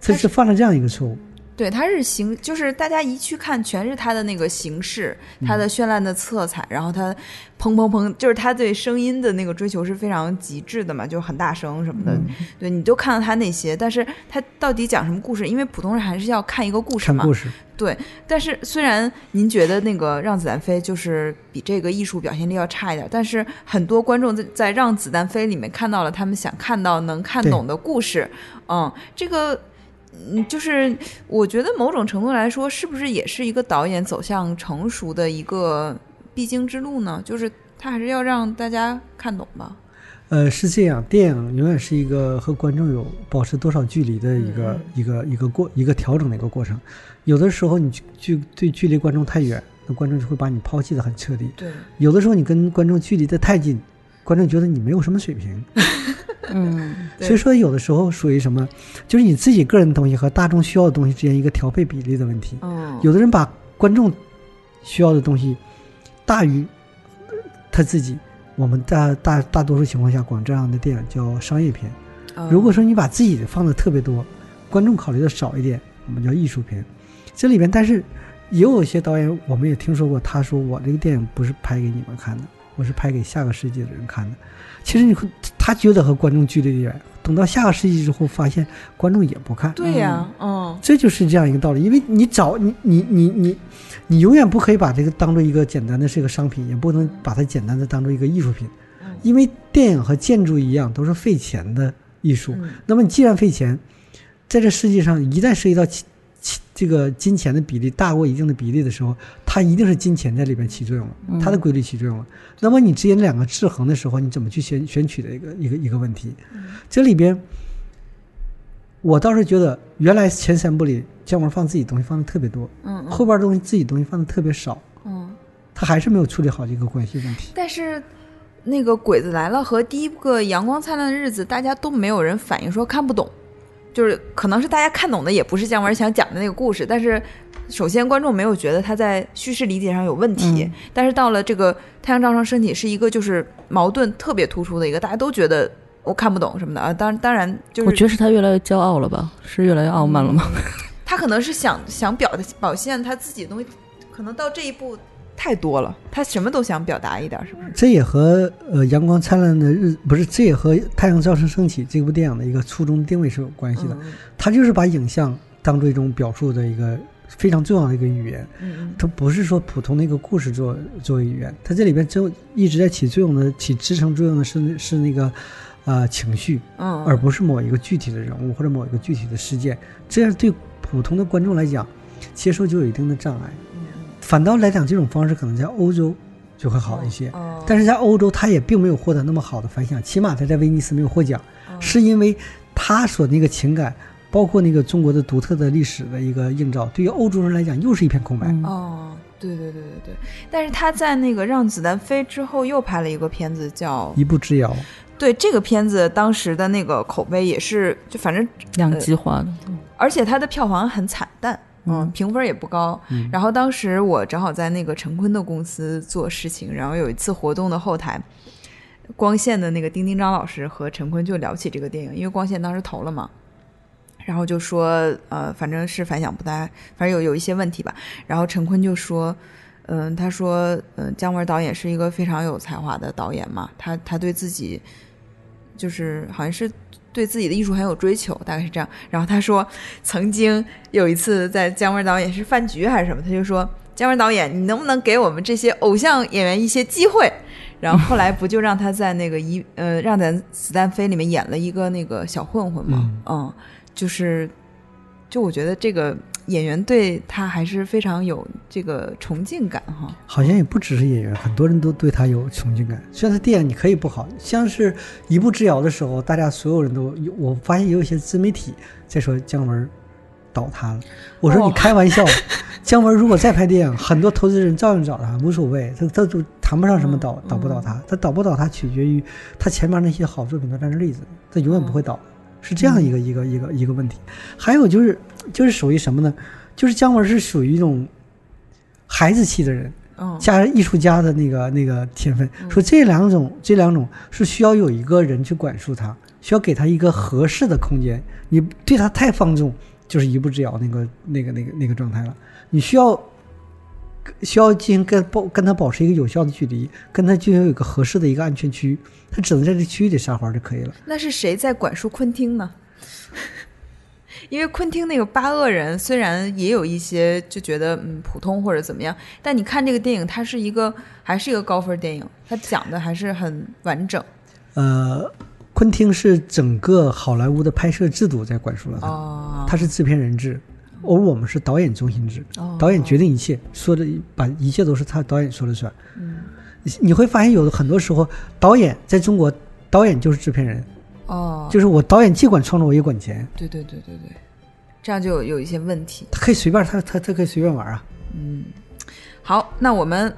他是犯了这样一个错误。对，它是形，就是大家一去看，全是它的那个形式，嗯它的绚烂的色彩，然后它砰砰砰，就是他对声音的那个追求是非常极致的嘛，就是很大声什么的。嗯对你都看到他那些，但是他到底讲什么故事？因为普通人还是要看一个故事嘛。看故事，对，但是虽然您觉得那个《让子弹飞》就是比这个艺术表现力要差一点，但是很多观众在在《让子弹飞》里面看到了他们想看到、能看懂的故事。嗯，这个。嗯，就是我觉得某种程度来说，是不是也是一个导演走向成熟的一个必经之路呢？就是他还是要让大家看懂吧。呃，是这样，电影永远是一个和观众有保持多少距离的一个、嗯一个一个过一个调整的一个过程。有的时候你距对距离观众太远，那观众就会把你抛弃的很彻底；对，有的时候你跟观众距离的太近，观众觉得你没有什么水平。[laughs] [laughs] 嗯所以说，有的时候属于什么，就是你自己个人的东西和大众需要的东西之间一个调配比例的问题。嗯，有的人把观众需要的东西大于他自己。我们大大大多数情况下管这样的电影叫商业片。嗯如果说你把自己的放的特别多，观众考虑的少一点，我们叫艺术片。这里边，但是也有一些导演，我们也听说过，他说我这个电影不是拍给你们看的，我是拍给下个世纪的人看的。其实你会，他觉得和观众距离远，等到下个世纪之后，发现观众也不看。对呀、嗯。这就是这样一个道理，因为你找你你你你你永远不可以把这个当做一个简单的是一个商品，也不能把它简单的当做一个艺术品，嗯。因为电影和建筑一样都是费钱的艺术。嗯。那么你既然费钱，在这世界上一旦涉及到这个金钱的比例大过一定的比例的时候，它一定是金钱在里边起作用了，它的规律起作用了。那么你之间两个制衡的时候，你怎么去选选取的一个一个一个问题？这里边，我倒是觉得原来前三部里姜文放自己东西放的特别多，嗯后边东西自己东西放的特别少，嗯，他还是没有处理好这个关系问题。但是那个《鬼子来了》和第一个《阳光灿烂的日子》，大家都没有人反映说看不懂，就是可能是大家看懂的也不是姜文想讲的那个故事，但是首先观众没有觉得他在叙事理解上有问题，嗯但是到了这个《太阳照常升起》是一个就是矛盾特别突出的一个，大家都觉得我看不懂什么的啊，当当然就是我觉得是他越来越骄傲了吧？是越来越傲慢了吗？[laughs] 他可能是想想表的表现他自己的东西，可能到这一步太多了，他什么都想表达一点，是不是？这也和呃《阳光灿烂的日》不是，这也和《太阳照常升起》这部电影的一个初衷定位是有关系的。嗯它就是把影像当做一种表述的一个非常重要的一个语言，嗯它不是说普通的一个故事作作为语言，它这里边真一直在起作用的、起支撑作用的是是那个呃情绪，嗯，而不是某一个具体的人物或者某一个具体的事件。这样对普通的观众来讲，接受就有一定的障碍。反倒来讲，这种方式可能在欧洲就会好一些。哦但是在欧洲，他也并没有获得那么好的反响，起码他在威尼斯没有获奖，哦。是因为他所那个情感，包括那个中国的独特的历史的一个映照，对于欧洲人来讲又是一片空白。嗯。哦，对对对对。对，但是他在那个《让子弹飞》之后又拍了一个片子叫，一步之遥，对这个片子当时的那个口碑也是，就反正两极化的，而且它的票房很惨淡，嗯，嗯评分也不高。嗯然后当时我正好在那个陈坤的公司做事情，然后有一次活动的后台，光线的那个丁丁张老师和陈坤就聊起这个电影，因为光线当时投了嘛。然后就说，呃，反正是反响不大，反正有有一些问题吧。然后陈坤就说，嗯、他说，嗯、姜文导演是一个非常有才华的导演嘛，他他对自己就是好像是对自己的艺术很有追求，大概是这样。然后他说，曾经有一次在姜文导演是饭局还是什么，他就说，姜文导演，你能不能给我们这些偶像演员一些机会？然后后来不就让他在那个一呃让咱子弹飞里面演了一个那个小混混嘛，嗯就是就我觉得这个演员对他还是非常有这个崇敬感哈。好像也不只是演员，很多人都对他有崇敬感。虽然他电影你可以不好，像是一步之遥的时候，大家所有人都有，我发现也有一些自媒体在说姜文倒塌了。我说哦你开玩笑，[laughs] 姜文如果再拍电影，很多投资人照样找他，无所谓，他他就谈不上什么倒嗯倒不倒他，他倒不倒他取决于他前面那些好作品都在那例子，他永远不会倒。是这样一个一个一个一个问题。还有就是就是属于什么呢？就是姜文是属于一种孩子气的人，嗯加上艺术家的那个那个天分，说这两种这两种是需要有一个人去管束他，需要给他一个合适的空间。你对他太放纵，就是一步之遥那个那个那个那个状态了。你需要需要进行跟保跟他保持一个有效的距离，跟他就有一个合适的一个安全区，他只能在这区域里撒欢就可以了。那是谁在管束昆汀呢？因为昆汀那个八恶人虽然也有一些就觉得嗯普通或者怎么样，但你看这个电影，它是一个还是一个高分电影，它讲的还是很完整呃，昆汀是整个好莱坞的拍摄制度在管束了他，哦。他是制片人制，而我们是导演中心制。哦导演决定一切，说的把一切都是他导演说了算。嗯你你会发现，有的很多时候，导演在中国，导演就是制片人，哦，就是我导演既管创作，我也管钱，对对对对对，这样就有有一些问题。他可以随便，他他他可以随便玩啊。嗯好，那我们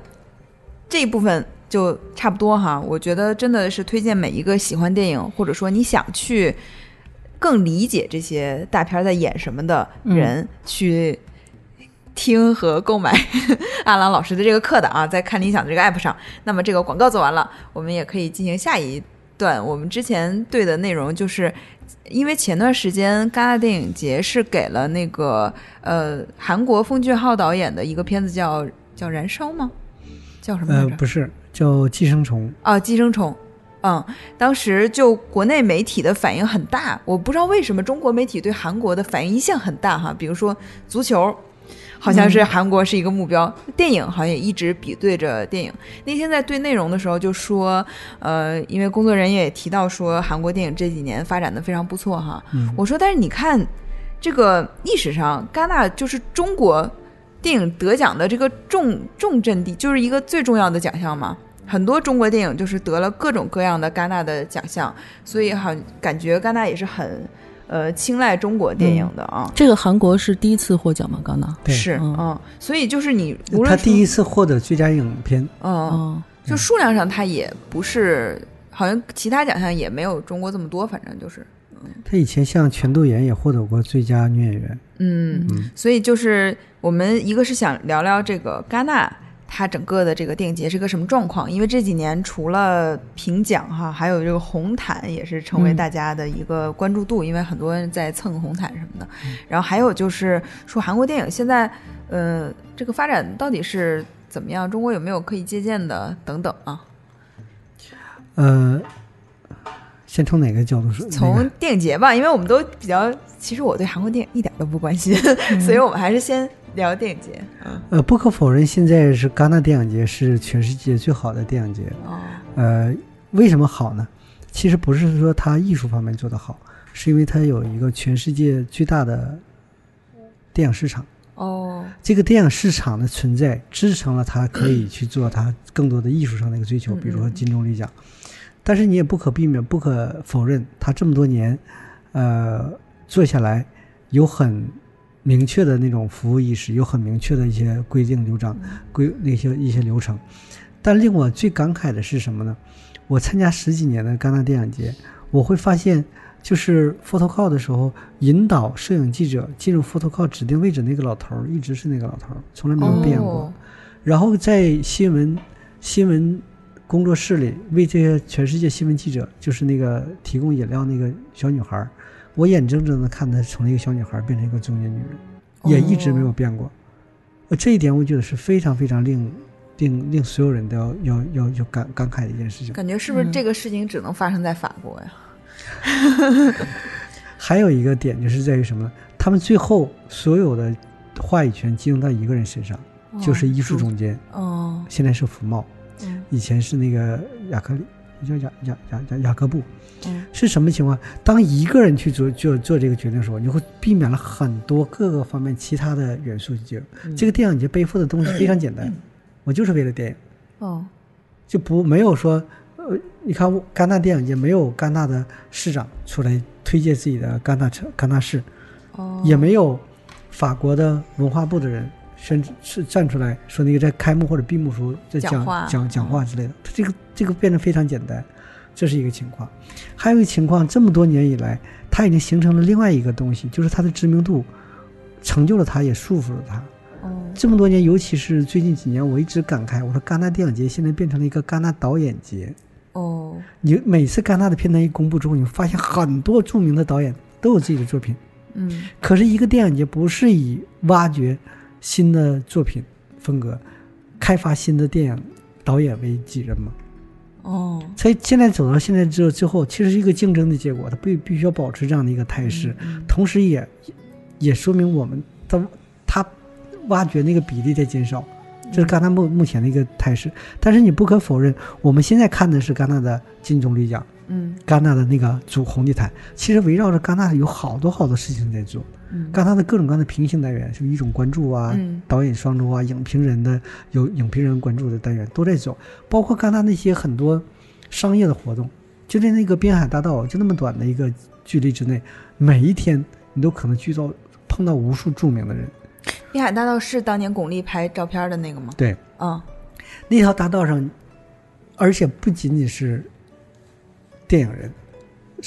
这一部分就差不多哈。我觉得真的是推荐每一个喜欢电影，或者说你想去更理解这些大片在演什么的人，去听和购买 [laughs] 阿郎老师的这个课的啊，在看理想的这个 app 上。那么这个广告做完了，我们也可以进行下一段。我们之前对的内容就是。因为前段时间戛纳电影节是给了那个呃韩国奉俊昊导演的一个片子叫叫《燃烧》吗？叫什么来呃，不是，叫寄生虫。啊，寄生虫。嗯，当时就国内媒体的反应很大，我不知道为什么中国媒体对韩国的反应一向很大哈。比如说足球，好像是韩国是一个目标，电影好像也一直比对着电影。那天在对内容的时候就说，呃，因为工作人员也提到说韩国电影这几年发展的非常不错哈。嗯我说，但是你看这个历史上，戛纳就是中国电影得奖的这个重重阵地，就是一个最重要的奖项嘛。很多中国电影就是得了各种各样的戛纳的奖项，所以好感觉戛纳也是很呃青睐中国电影的啊。这个韩国是第一次获奖吗？戛纳？对是，嗯嗯，所以就是你无论他第一，次获得最佳影片，嗯，哦，就数量上他也不是，好像其他奖项也没有中国这么多，反正就是，他以前像全度妍也获得过最佳女演员。嗯，嗯所以就是我们一个是想聊聊这个戛纳。它整个的这个电影节是个什么状况？因为这几年除了评奖哈，还有这个红毯也是成为嗯大家的一个关注度，因为很多人在蹭红毯什么的。然后还有就是说韩国电影现在，呃，这个发展到底是怎么样？中国有没有可以借鉴的等等啊？呃，先从哪个角度说？从电影节吧，因为我们都比较，其实我对韩国电影一点都不关心，[laughs] 所以我们还是先聊电影节。嗯，呃，不可否认，现在是戛纳电影节是全世界最好的电影节。哦，呃，为什么好呢？其实不是说它艺术方面做得好，是因为它有一个全世界最大的电影市场。哦，这个电影市场的存在，支撑了它可以去做它更多的艺术上的一个追求，嗯比如说金棕榈奖。但是你也不可避免、不可否认，它这么多年，呃，做下来有很明确的那种服务意识，有很明确的一些规定流程、规那些一些流程。但令我最感慨的是什么呢？我参加十几年的戛纳电影节，我会发现，就是 photo call 的时候，引导摄影记者进入 photo call 指定位置那个老头儿，一直是那个老头儿，从来没有变过。哦然后在新闻新闻工作室里为这些全世界新闻记者，就是那个提供饮料那个小女孩儿，我眼睁睁的看她从一个小女孩变成一个中年女人，也一直没有变过。呃，这一点我觉得是非常非常令令令所有人都要要要要感感慨的一件事情。感觉是不是嗯这个事情只能发生在法国呀？[laughs] 还有一个点就是在于什么呢？他们最后所有的话语权集中到一个人身上，就是艺术总监，哦，现在是福茂，嗯以前是那个雅克利，叫雅雅雅雅雅各布。嗯。是什么情况？当一个人去做做做这个决定的时候，你会避免了很多各个方面其他的元素去。嗯。这个电影节背负的东西非常简单，我就是为了电影，哦，就不没有说，呃，你看戛纳电影节没有戛纳的市长出来推荐自己的戛纳城戛纳市，哦，也没有法国的文化部的人甚至是站出来说那个在开幕或者闭幕时候在讲讲讲话之类的，他这个这个变得非常简单，这是一个情况。还有一个情况，这么多年以来，它已经形成了另外一个东西，就是它的知名度成就了它，也束缚了它。哦，这么多年，尤其是最近几年，我一直感慨，我说戛纳电影节现在变成了一个戛纳导演节。哦，你每次戛纳的片单一公布之后，你发现很多著名的导演都有自己的作品。嗯可是，一个电影节不是以挖掘新的作品风格、开发新的电影导演为己任吗？哦，所以现在走到现在之之后，其实是一个竞争的结果，它必必须要保持这样的一个态势，嗯同时也也说明我们的它挖掘那个比例在减少，这是戛纳目目前的一个态势。但是你不可否认，我们现在看的是戛纳的金棕榈奖，嗯戛纳的那个主红地毯，其实围绕着戛纳有好多好多事情在做。嗯。戛纳的各种各样的平行单元，就一种关注啊，嗯。导演双周啊，影评人的有影评人关注的单元都在走，包括戛纳那些很多商业的活动，就在那个滨海大道，就那么短的一个距离之内，每一天你都可能去到碰到无数著名的人。滨海大道是当年巩俐拍照片的那个吗？对，嗯那条大道上，而且不仅仅是电影人，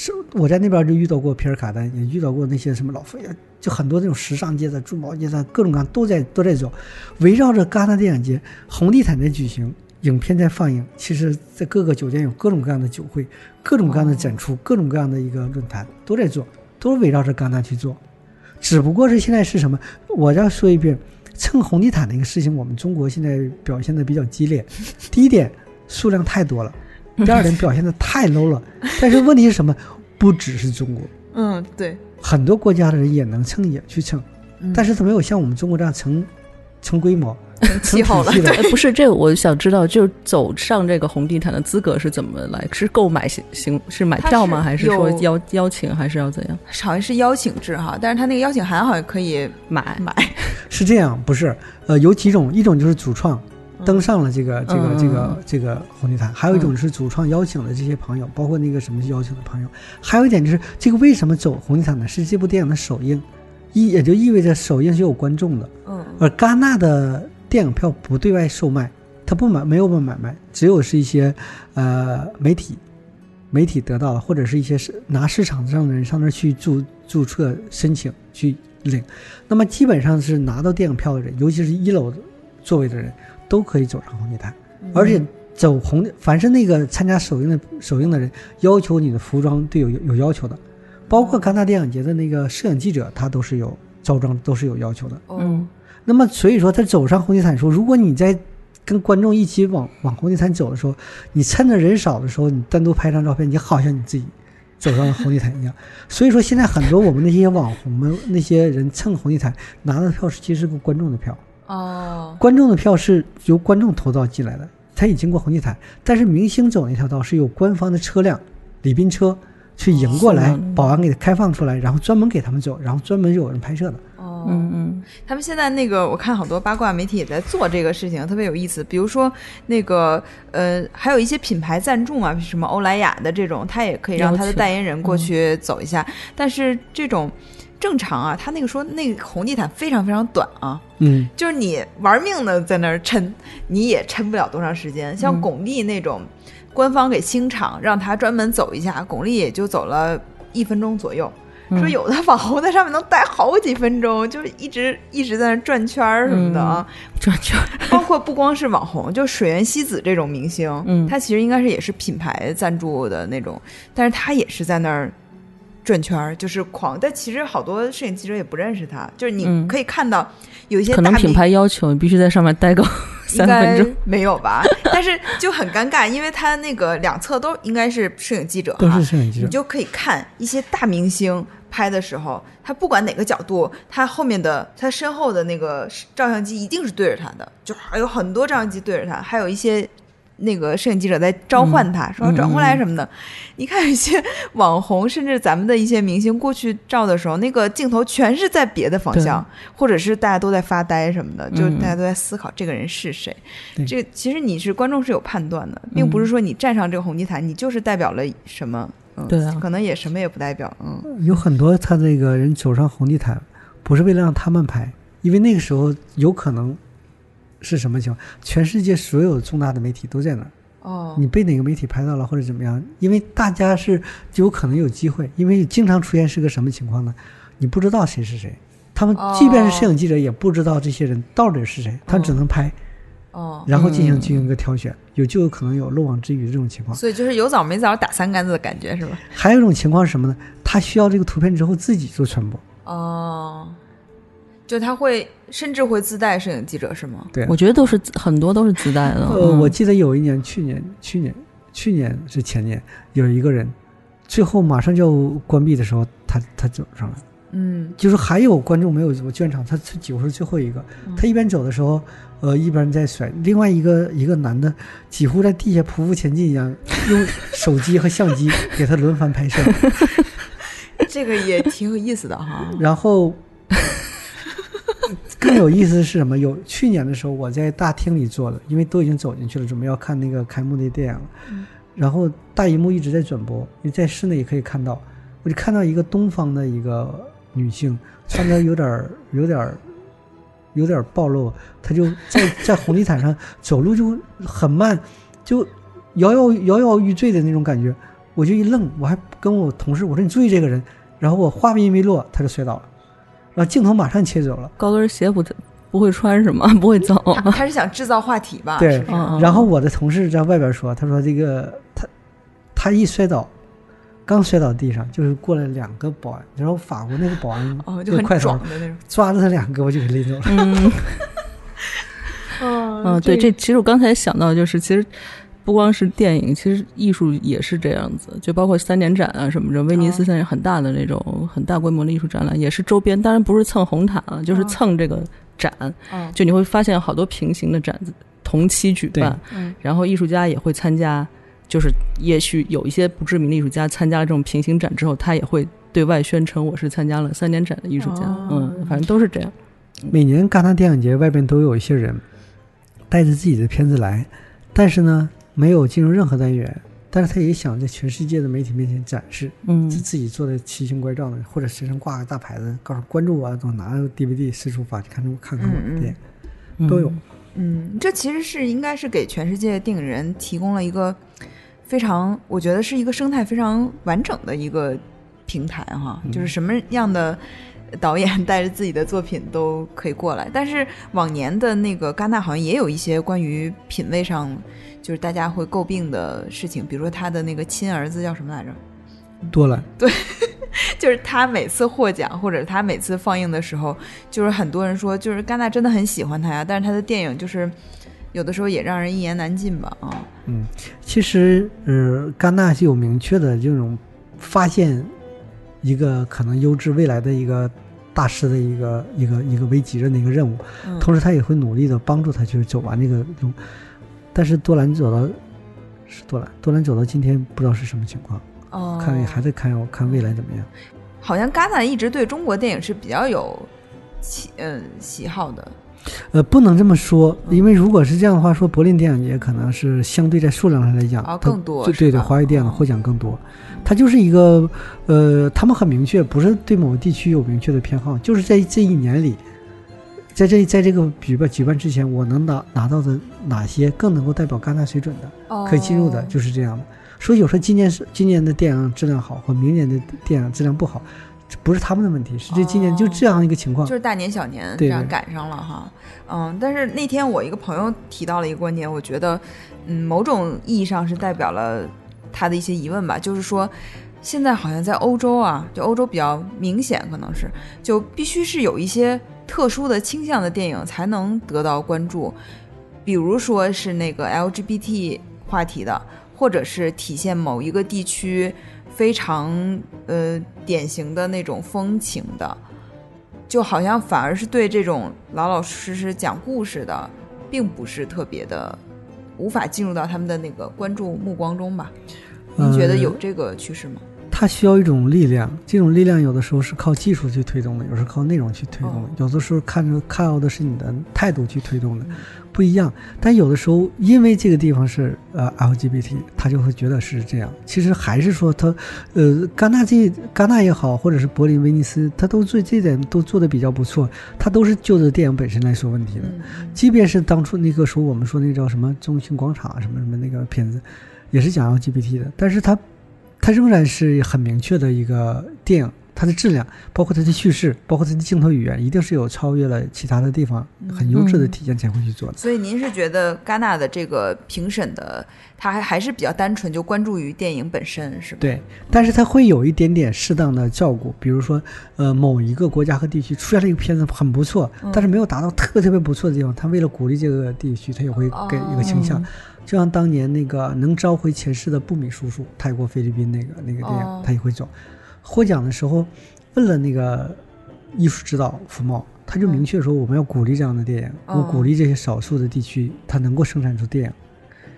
是我在那边就遇到过皮尔卡丹，也遇到过那些什么老佛爷，就很多那种时尚界的、珠宝界的，各种各样都在都在走，围绕着戛纳电影节红地毯在举行，影片在放映。其实，在各个酒店有各种各样的酒会，各种各样的展出，各种各样的一个论坛都在做，都围绕着戛纳去做。只不过是现在是什么？我要说一遍，蹭红地毯那个事情，我们中国现在表现的比较激烈。第一点，数量太多了；[laughs] 第二点，表现的太 low 了。但是问题是什么？不只是中国，嗯，对，很多国家的人也能蹭，也去蹭，嗯但是他没有像我们中国这样成成规模，[laughs] 成气候了挺。体系的哎，不是这个，我想知道，就是走上这个红地毯的资格是怎么来？是购买行行是买票吗？它还是说邀邀请，还是要怎样好像是邀请制哈，但是他那个邀请函好像可以买？买。[laughs] 是这样，不是？呃，有几种，一种就是主创登上了这个、这个嗯这个这个红地毯，还有一种是主创邀请的这些朋友，包括那个什么邀请的朋友，还有一点就是这个为什么走红地毯呢？是这部电影的首映，意也就意味着首映是有观众的，嗯。而戛纳的电影票不对外售卖，它不买没有不买卖，只有是一些呃媒体媒体得到了，或者是一些是拿市场上的人上那儿去注注册申请去领，那么基本上是拿到电影票的人，尤其是一楼座位的人，都可以走上红地毯，而且走红的，凡是那个参加首映的首映的人，要求你的服装都有有要求的，包括戛纳电影节的那个摄影记者，他都是有着装都是有要求的。哦。嗯那么所以说，他走上红地毯的时候，如果你在跟观众一起往往红地毯走的时候，你趁着人少的时候，你单独拍张照片，你好像你自己走上了红地毯一样。[laughs] 所以说，现在很多我们那些网红们那些人蹭红地毯拿的票是其实是个观众的票，哦，观众的票是由观众投到进来的，他已经过红地毯，但是明星走那条道是有官方的车辆礼宾车去迎过来哦，保安给他开放出来，然后专门给他们走，然后专门有人拍摄的。哦，嗯嗯他们现在那个，我看好多八卦媒体也在做这个事情，特别有意思。比如说那个呃，还有一些品牌赞助啊，什么欧莱雅的这种，他也可以让他的代言人过去走一下。但是这种正常啊，他那个说那个红地毯非常非常短啊，嗯，就是你玩命的在那儿抻，你也抻不了多长时间。像嗯。巩俐那种，官方给清场让他专门走一下，巩俐也就走了一分钟左右。嗯。说有的网红在上面能待好几分钟，就是一直一直在那转圈儿什么的啊。转圈儿，包括不光是网红，就水原希子这种明星，嗯。他其实应该是也是品牌赞助的那种，但是他也是在那儿转圈儿，就是狂。但其实好多摄影记者也不认识他，就是你嗯可以看到有一些可能品牌要求你必须在上面待够三应该分钟。没有吧？但是就很尴尬，因为他那个两侧都应该是摄影记者都哈是摄影记者。你就可以看一些大明星拍的时候，他不管哪个角度，他后面的他身后的那个照相机一定是对着他的，就还有很多照相机对着他，还有一些。那个摄影记者在召唤他，说嗯转过来什么的。你看有一些网红，甚至咱们的一些明星过去照的时候，那个镜头全是在别的方向，或者是大家都在发呆什么的，就嗯大家都在思考这个人是谁。这个其实你是观众是有判断的，并不是说你站上这个红地毯，你就是代表了什么。嗯，对啊可能也什么也不代表。嗯，有很多他这个人走上红地毯，不是为了让他们拍，因为那个时候有可能是什么情况？全世界所有重大的媒体都在那儿，哦，你被哪个媒体拍到了或者怎么样？因为大家是就有可能有机会，因为经常出现是个什么情况呢？你不知道谁是谁，他们哦即便是摄影记者也不知道这些人到底是谁，他只能拍，哦，然后进行嗯进行一个挑选，有就有可能有漏网之鱼这种情况。所以就是有枣没枣打三竿子的感觉是吧？还有一种情况是什么呢？他需要这个图片之后自己做传播，哦，就他会甚至会自带摄影记者是吗？对。我觉得都是很多都是自带的。呃，嗯我记得有一年，去年，去年，去年是前年，有一个人，最后马上就要关闭的时候，他他走上来，嗯，就是还有观众没有走卷场，他他几乎是最后一个。他一边走的时候，呃，一边在甩，另外一个一个男的几乎在地下匍匐前进一样，用手机和相机给他轮番拍摄，[laughs] 这个也挺有意思的哈。然后。更有意思的是什么？有去年的时候，我在大厅里坐的，因为都已经走进去了，准备要看那个开幕的电影了。然后大荧幕一直在转播，你在室内也可以看到。我就看到一个东方的一个女性，穿的有点儿、有点儿、有点儿暴露，她就在在红地毯上走路就很慢，就摇摇摇摇欲坠的那种感觉。我就一愣，我还跟我同事我说：“你注意这个人。”然后我话音没落，她就摔倒了，然后镜头马上切走了。高跟鞋不不会穿是吗？[laughs] 不会走。他他是想制造话题吧？对然后我的同事在外边说：“他说这个他他一摔倒，刚摔倒地上，就是过来两个保安，然后法国那个保安哦，就快头壮的那种。抓着他两个我就给拎走了。嗯嗯 [laughs] 嗯，对，这其实我刚才想到就是，其实不光是电影，其实艺术也是这样子，就包括三年展啊什么的，威尼斯三年很大的那种很大规模的艺术展览，也是周边，当然不是蹭红毯啊，就是哦蹭这个展，嗯。就你会发现好多平行的展子同期举办，嗯。然后艺术家也会参加，就是也许有一些不知名的艺术家参加了这种平行展之后，他也会对外宣称我是参加了三年展的艺术家，哦。嗯，反正都是这样。每年戛纳电影节外边都有一些人带着自己的片子来，但是呢，没有进入任何单元，但是他也想在全世界的媒体面前展示，嗯自自己做的奇形怪状的，或者身上挂个大牌子，告诉关注我，我拿着 DVD 四处发去看看看我的电影，都有。嗯，这其实是应该是给全世界电影人提供了一个非常，我觉得是一个生态非常完整的一个平台哈，就是什么样的导演带着自己的作品都可以过来。但是往年的那个戛纳好像也有一些关于品味上，就是大家会诟病的事情，比如说他的那个亲儿子叫什么来着？多兰。对，[laughs] 就是他每次获奖或者他每次放映的时候，就是很多人说，就是戛纳真的很喜欢他呀，但是他的电影就是有的时候也让人一言难尽吧啊。嗯，其实呃，戛纳是有明确的这种发现一个可能优质未来的一个大师的一个一个一个为己任的一个任务，嗯同时他也会努力的帮助他去走完这个路。但是多兰走到是多兰，多兰走到今天不知道是什么情况，哦，看还在看看未来怎么样。好像戛纳一直对中国电影是比较有喜嗯喜好的。呃，不能这么说，因为如果是这样的话，说柏林电影节可能是相对在数量上来讲，它哦更多对对对，华语电影哦获奖更多。它就是一个，呃，他们很明确，不是对某个地区有明确的偏好，就是在这一年里，在这在这个举办举办之前，我能拿拿到的哪些更能够代表戛纳水准的，可以进入的，哦就是这样的。所以有时候今年是今年的电影质量好，或明年的电影质量不好，这不是他们的问题，是这今年就这样一个情况。就是大年小年这样赶上了哈，嗯，但是那天我一个朋友提到了一个观点，我觉得，嗯，某种意义上是代表了他的一些疑问吧，就是说，现在好像在欧洲啊，就欧洲比较明显，可能是就必须是有一些特殊的倾向的电影才能得到关注，比如说是那个 LGBT 话题的，或者是体现某一个地区非常呃典型的那种风情的。就好像反而是对这种老老实实讲故事的，并不是特别的，无法进入到他们的那个关注目光中吧？您觉得有这个趋势吗？它需要一种力量，这种力量有的时候是靠技术去推动的，有时候靠内容去推动的，哦有的时候看着看到的是你的态度去推动的嗯，不一样。但有的时候因为这个地方是呃 LGBT，他就会觉得是这样。其实还是说他，呃，戛纳这戛纳也好，或者是柏林、威尼斯，他都做这点都做的比较不错，他都是就着电影本身来说问题的。嗯即便是当初那个时候我们说那叫什么中心广场啊什么什么那个片子，也是讲 LGBT 的，但是它它仍然是很明确的一个电影，它的质量，包括它的叙事，包括它的镜头语言，一定是有超越了其他的地方很优质的体现才会去做的。所以您是觉得戛纳的这个评审的，他还还是比较单纯，就关注于电影本身，是吧？对，但是它会有一点点适当的照顾，比如说，呃，某一个国家和地区出现了一个片子很不错，但是没有达到特别特别不错的地方，他为了鼓励这个地区，他也会给一个倾向。就像当年那个能召回前世的布米叔叔，泰国菲律宾那个那个电影，哦。他也会走。获奖的时候问了那个艺术指导福茂，他就明确说我们要鼓励这样的电影，哦。我鼓励这些少数的地区，它能够生产出电影。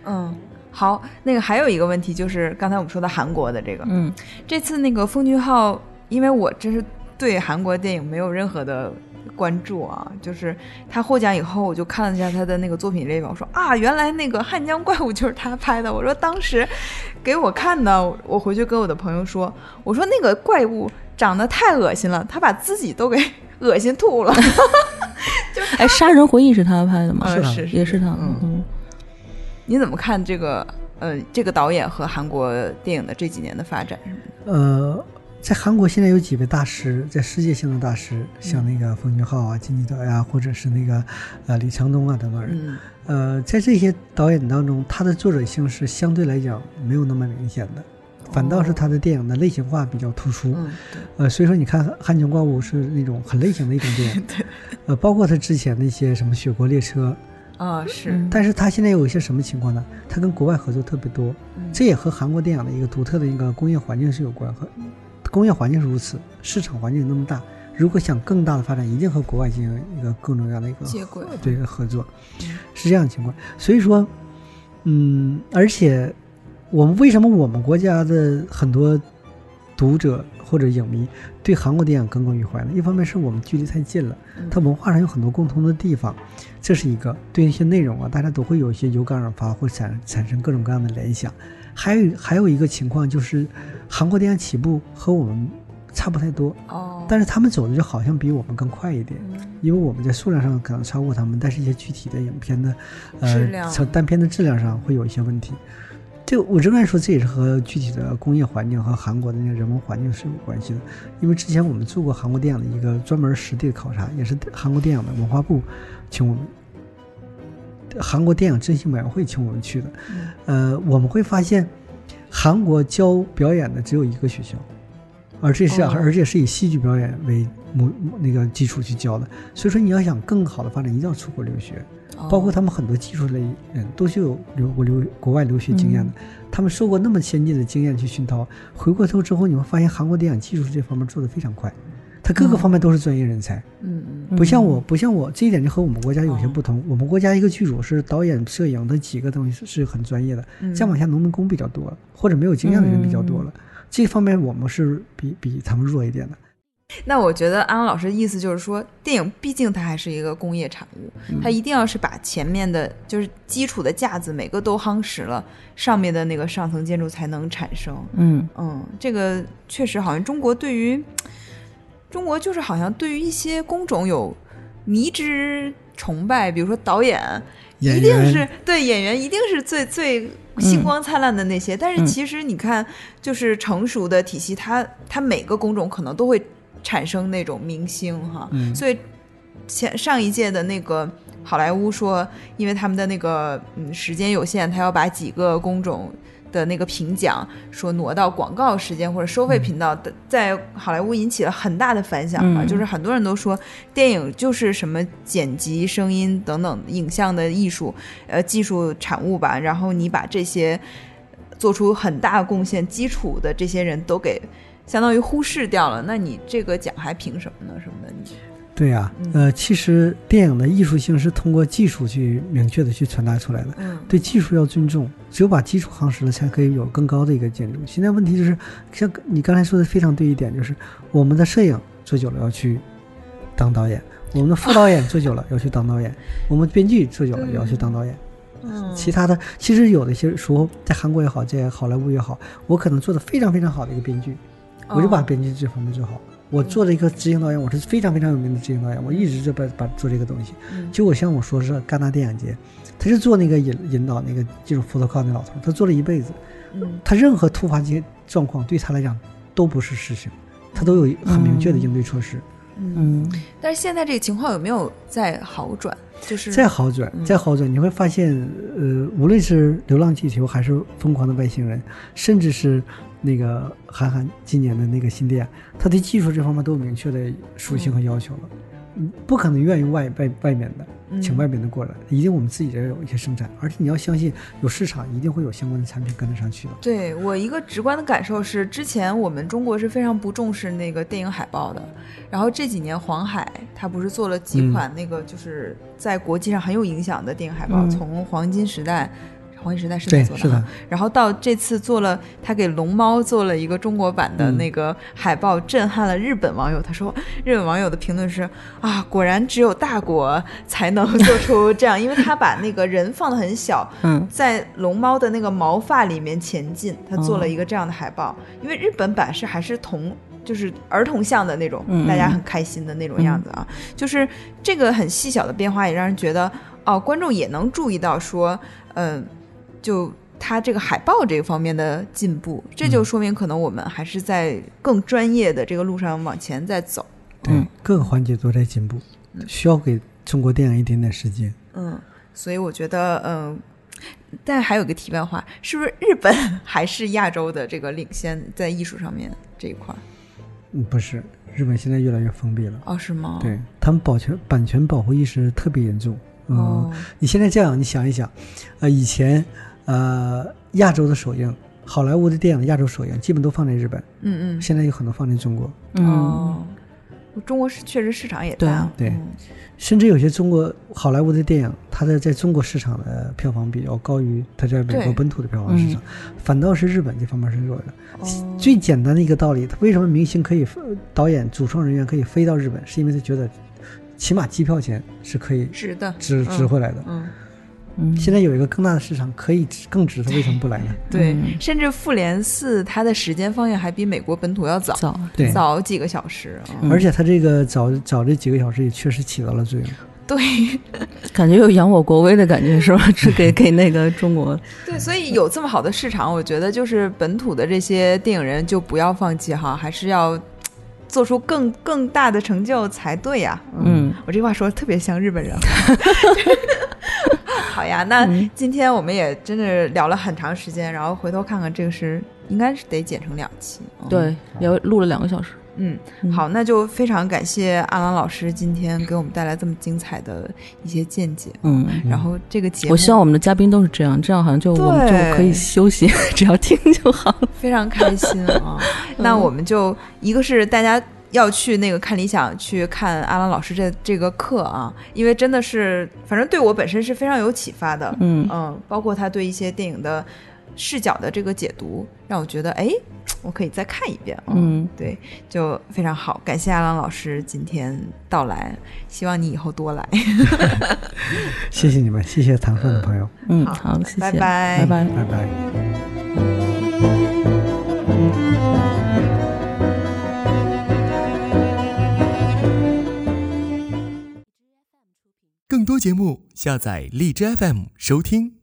嗯，好，那个还有一个问题就是刚才我们说的韩国的这个，嗯。这次那个奉俊昊，因为我真是对韩国电影没有任何的关注啊，就是他获奖以后，我就看了一下他的那个作品列表，我说啊，原来那个《汉江怪物》就是他拍的。我说当时给我看的，我回去跟我的朋友说，我说那个怪物长得太恶心了，他把自己都给恶心吐了。[laughs] 哎，《杀人回忆》是他拍的吗？呃是是也是他。嗯嗯，你怎么看这个呃这个导演和韩国电影的这几年的发展什么的？呃，在韩国现在有几位大师，在世界性的大师，像那个奉俊昊啊、金基德呀，或者是那个呃李承东啊等等人。嗯呃，在这些导演当中，他的作者性是相对来讲没有那么明显的，反倒是他的电影的类型化比较突出。嗯，呃，所以说你看《汉江怪物》是那种很类型的一种电影，[laughs] 对，呃，包括他之前的一些什么《雪国列车》，啊是，嗯但是他现在有一些什么情况呢？他跟国外合作特别多，嗯这也和韩国电影的一个独特的一个工业环境是有关，和工业环境是如此，市场环境那么大，如果想更大的发展，一定和国外进行一个更重要的一个接轨对合作，是这样的情况。所以说，嗯，而且我们为什么我们国家的很多读者或者影迷对韩国电影耿耿于怀呢？一方面是我们距离太近了，它文化上有很多共通的地方，这是一个；对一些内容啊，大家都会有一些有感而发，会产产生各种各样的联想。还有还有一个情况就是，韩国电影起步和我们差不太多，哦，但是他们走的就好像比我们更快一点，因为我们在数量上可能超过他们，但是一些具体的影片的，呃，单片的质量上会有一些问题。这我仍然说，这也是和具体的工业环境和韩国的那个人文环境是有关系的。因为之前我们做过韩国电影的一个专门实地的考察，也是韩国电影的文化部请我们，韩国电影振兴委员会请我们去的。呃，我们会发现，韩国教表演的只有一个学校，而这是、哦而且是以戏剧表演为母那个基础去教的。所以说，你要想更好的发展，一定要出国留学。哦包括他们很多技术类人都是有留国留国外留学经验的，他们受过那么先进的经验去熏陶，回过头之后你会发现韩国电影技术这方面做得非常快，他各个方面都是专业人才，嗯嗯不像我不像我这一点就和我们国家有些不同，我们国家一个剧组是导演、摄影的几个东西是是很专业的，嗯。再往下农民工比较多，或者没有经验的人比较多了，这方面我们是比比他们弱一点的。那我觉得安安老师的意思就是说，电影毕竟它还是一个工业产物，它一定要是把前面的就是基础的架子每个都夯实了，上面的那个上层建筑才能产生。嗯。嗯，这个确实好像中国对于中国就是好像对于一些工种有迷之崇拜，比如说导演，演一定是对演员一定是最最星光灿烂的那些，但是嗯。其实你看，就是成熟的体系，它它每个工种可能都会产生那种明星哈，嗯。所以前上一届的那个好莱坞说，因为他们的那个嗯时间有限，他要把几个工种。的那个评奖说挪到广告时间或者收费频道，的在好莱坞引起了很大的反响嘛。嗯就是很多人都说，电影就是什么剪辑、声音等等影像的艺术，呃，技术产物吧。然后你把这些做出很大贡献基础的这些人都给相当于忽视掉了，那你这个奖还凭什么呢？什么的？你对呀、嗯呃，其实电影的艺术性是通过技术去明确的去传达出来的。嗯对技术要尊重，只有把基础夯实了，才可以有更高的一个建筑。现在问题就是，像你刚才说的非常对一点，就是我们的摄影做久了要去当导演，我们的副导演做久了要去当导演，我们编剧做久了也要去当导演。嗯其他的其实有的些时候，在韩国也好，在好莱坞也好，我可能做的非常非常好的一个编剧，我就把哦编剧这方面做好。我做了一个执行导演，我是非常非常有名的执行导演，我一直就把把做这个东西。嗯。就我像我说是戛纳电影节，他是做那个引引导那个技术 photocall 那老头，他做了一辈子，嗯。他任何突发情状况对他来讲都不是事情，他都有很明确的应对措施。嗯，嗯。但是现在这个情况有没有在好转？就是再好转，嗯。再好转，你会发现，呃，无论是《流浪地球》还是《疯狂的外星人》，甚至是那个韩寒今年的那个新电影，他对技术这方面都有明确的属性和要求了。嗯，不可能愿意外外外面的，嗯请外面的过来，一定我们自己这儿有一些生产，而且你要相信有市场，一定会有相关的产品跟得上去的。对我一个直观的感受是，之前我们中国是非常不重视那个电影海报的，然后这几年黄海他不是做了几款那个就是在国际上很有影响的电影海报，嗯从黄金时代。黄金时代是对他，做的是的，然后到这次做了，他给龙猫做了一个中国版的嗯那个海报，震撼了日本网友。他说，日本网友的评论是啊，果然只有大国才能做出这样，因为他把那个人放的很小，嗯在龙猫的那个毛发里面前进，他做哦了一个这样的海报。因为日本版是还是童，就是儿童像的那种，大家很开心的那种样子啊。就是这个很细小的变化，也让人觉得哦，观众也能注意到说，嗯、就。它这个海报这个方面的进步，这就说明可能我们还是在更专业的这个路上往前在走。对，嗯各个环节都在进步，需要给中国电影一点点时间。嗯，所以我觉得，嗯，但还有个题外话，是不是日本还是亚洲的这个领先在艺术上面这一块？嗯，不是，日本现在越来越封闭了。哦，是吗？对他们保全版权保护意识特别严重。嗯，哦，你现在这样，你想一想，呃，以前呃亚洲的首映，好莱坞的电影亚洲首映基本都放在日本，嗯嗯，现在有很多放在中国。嗯。哦，中国是确实市场也对大，对嗯。甚至有些中国好莱坞的电影，它的在中国市场的票房比较高于它在美国本土的票房市场，反倒是日本这方面是弱的。哦。最简单的一个道理，他为什么明星可以呃导演、主创人员可以飞到日本，是因为他觉得起码机票钱是可以值的，值值回来的。嗯，嗯，现在有一个更大的市场可以值更值，他为什么不来呢？[laughs] 对，嗯。甚至复联四它的时间方向还比美国本土要早，早，对，早几个小时，而且他这个早早这几个小时也确实起到了作用。对。[laughs] 感觉有扬我国威的感觉是吧？[laughs] 是给给那个中国，对，所以有这么好的市场，我觉得就是本土的这些电影人就不要放弃哈，还是要做出更更大的成就才对呀、嗯。我这话说的特别像日本人。好呀，那嗯今天我们也真的聊了很长时间，然后回头看看这个是应该是得剪成两期。嗯对，聊录了两个小时。嗯，嗯好，那就非常感谢阿郎老师今天给我们带来这么精彩的一些见解。嗯，然后这个节目，我希望我们的嘉宾都是这样，这样好像就我们就可以休息，[laughs] 只要听就好。非常开心啊！[laughs] 那我们就一个是大家要去那个看理想去看阿郎老师这这个课啊，因为真的是，反正对我本身是非常有启发的。嗯嗯，包括他对一些电影的视角的这个解读，让我觉得哎，我可以再看一遍啊。嗯，对，就非常好，感谢阿郎老师今天到来，希望你以后多来。[laughs] 谢谢你们，谢谢唐宋的朋友，嗯，好好，谢谢，拜拜拜拜。拜拜。更多节目，下载荔枝 FM 收听。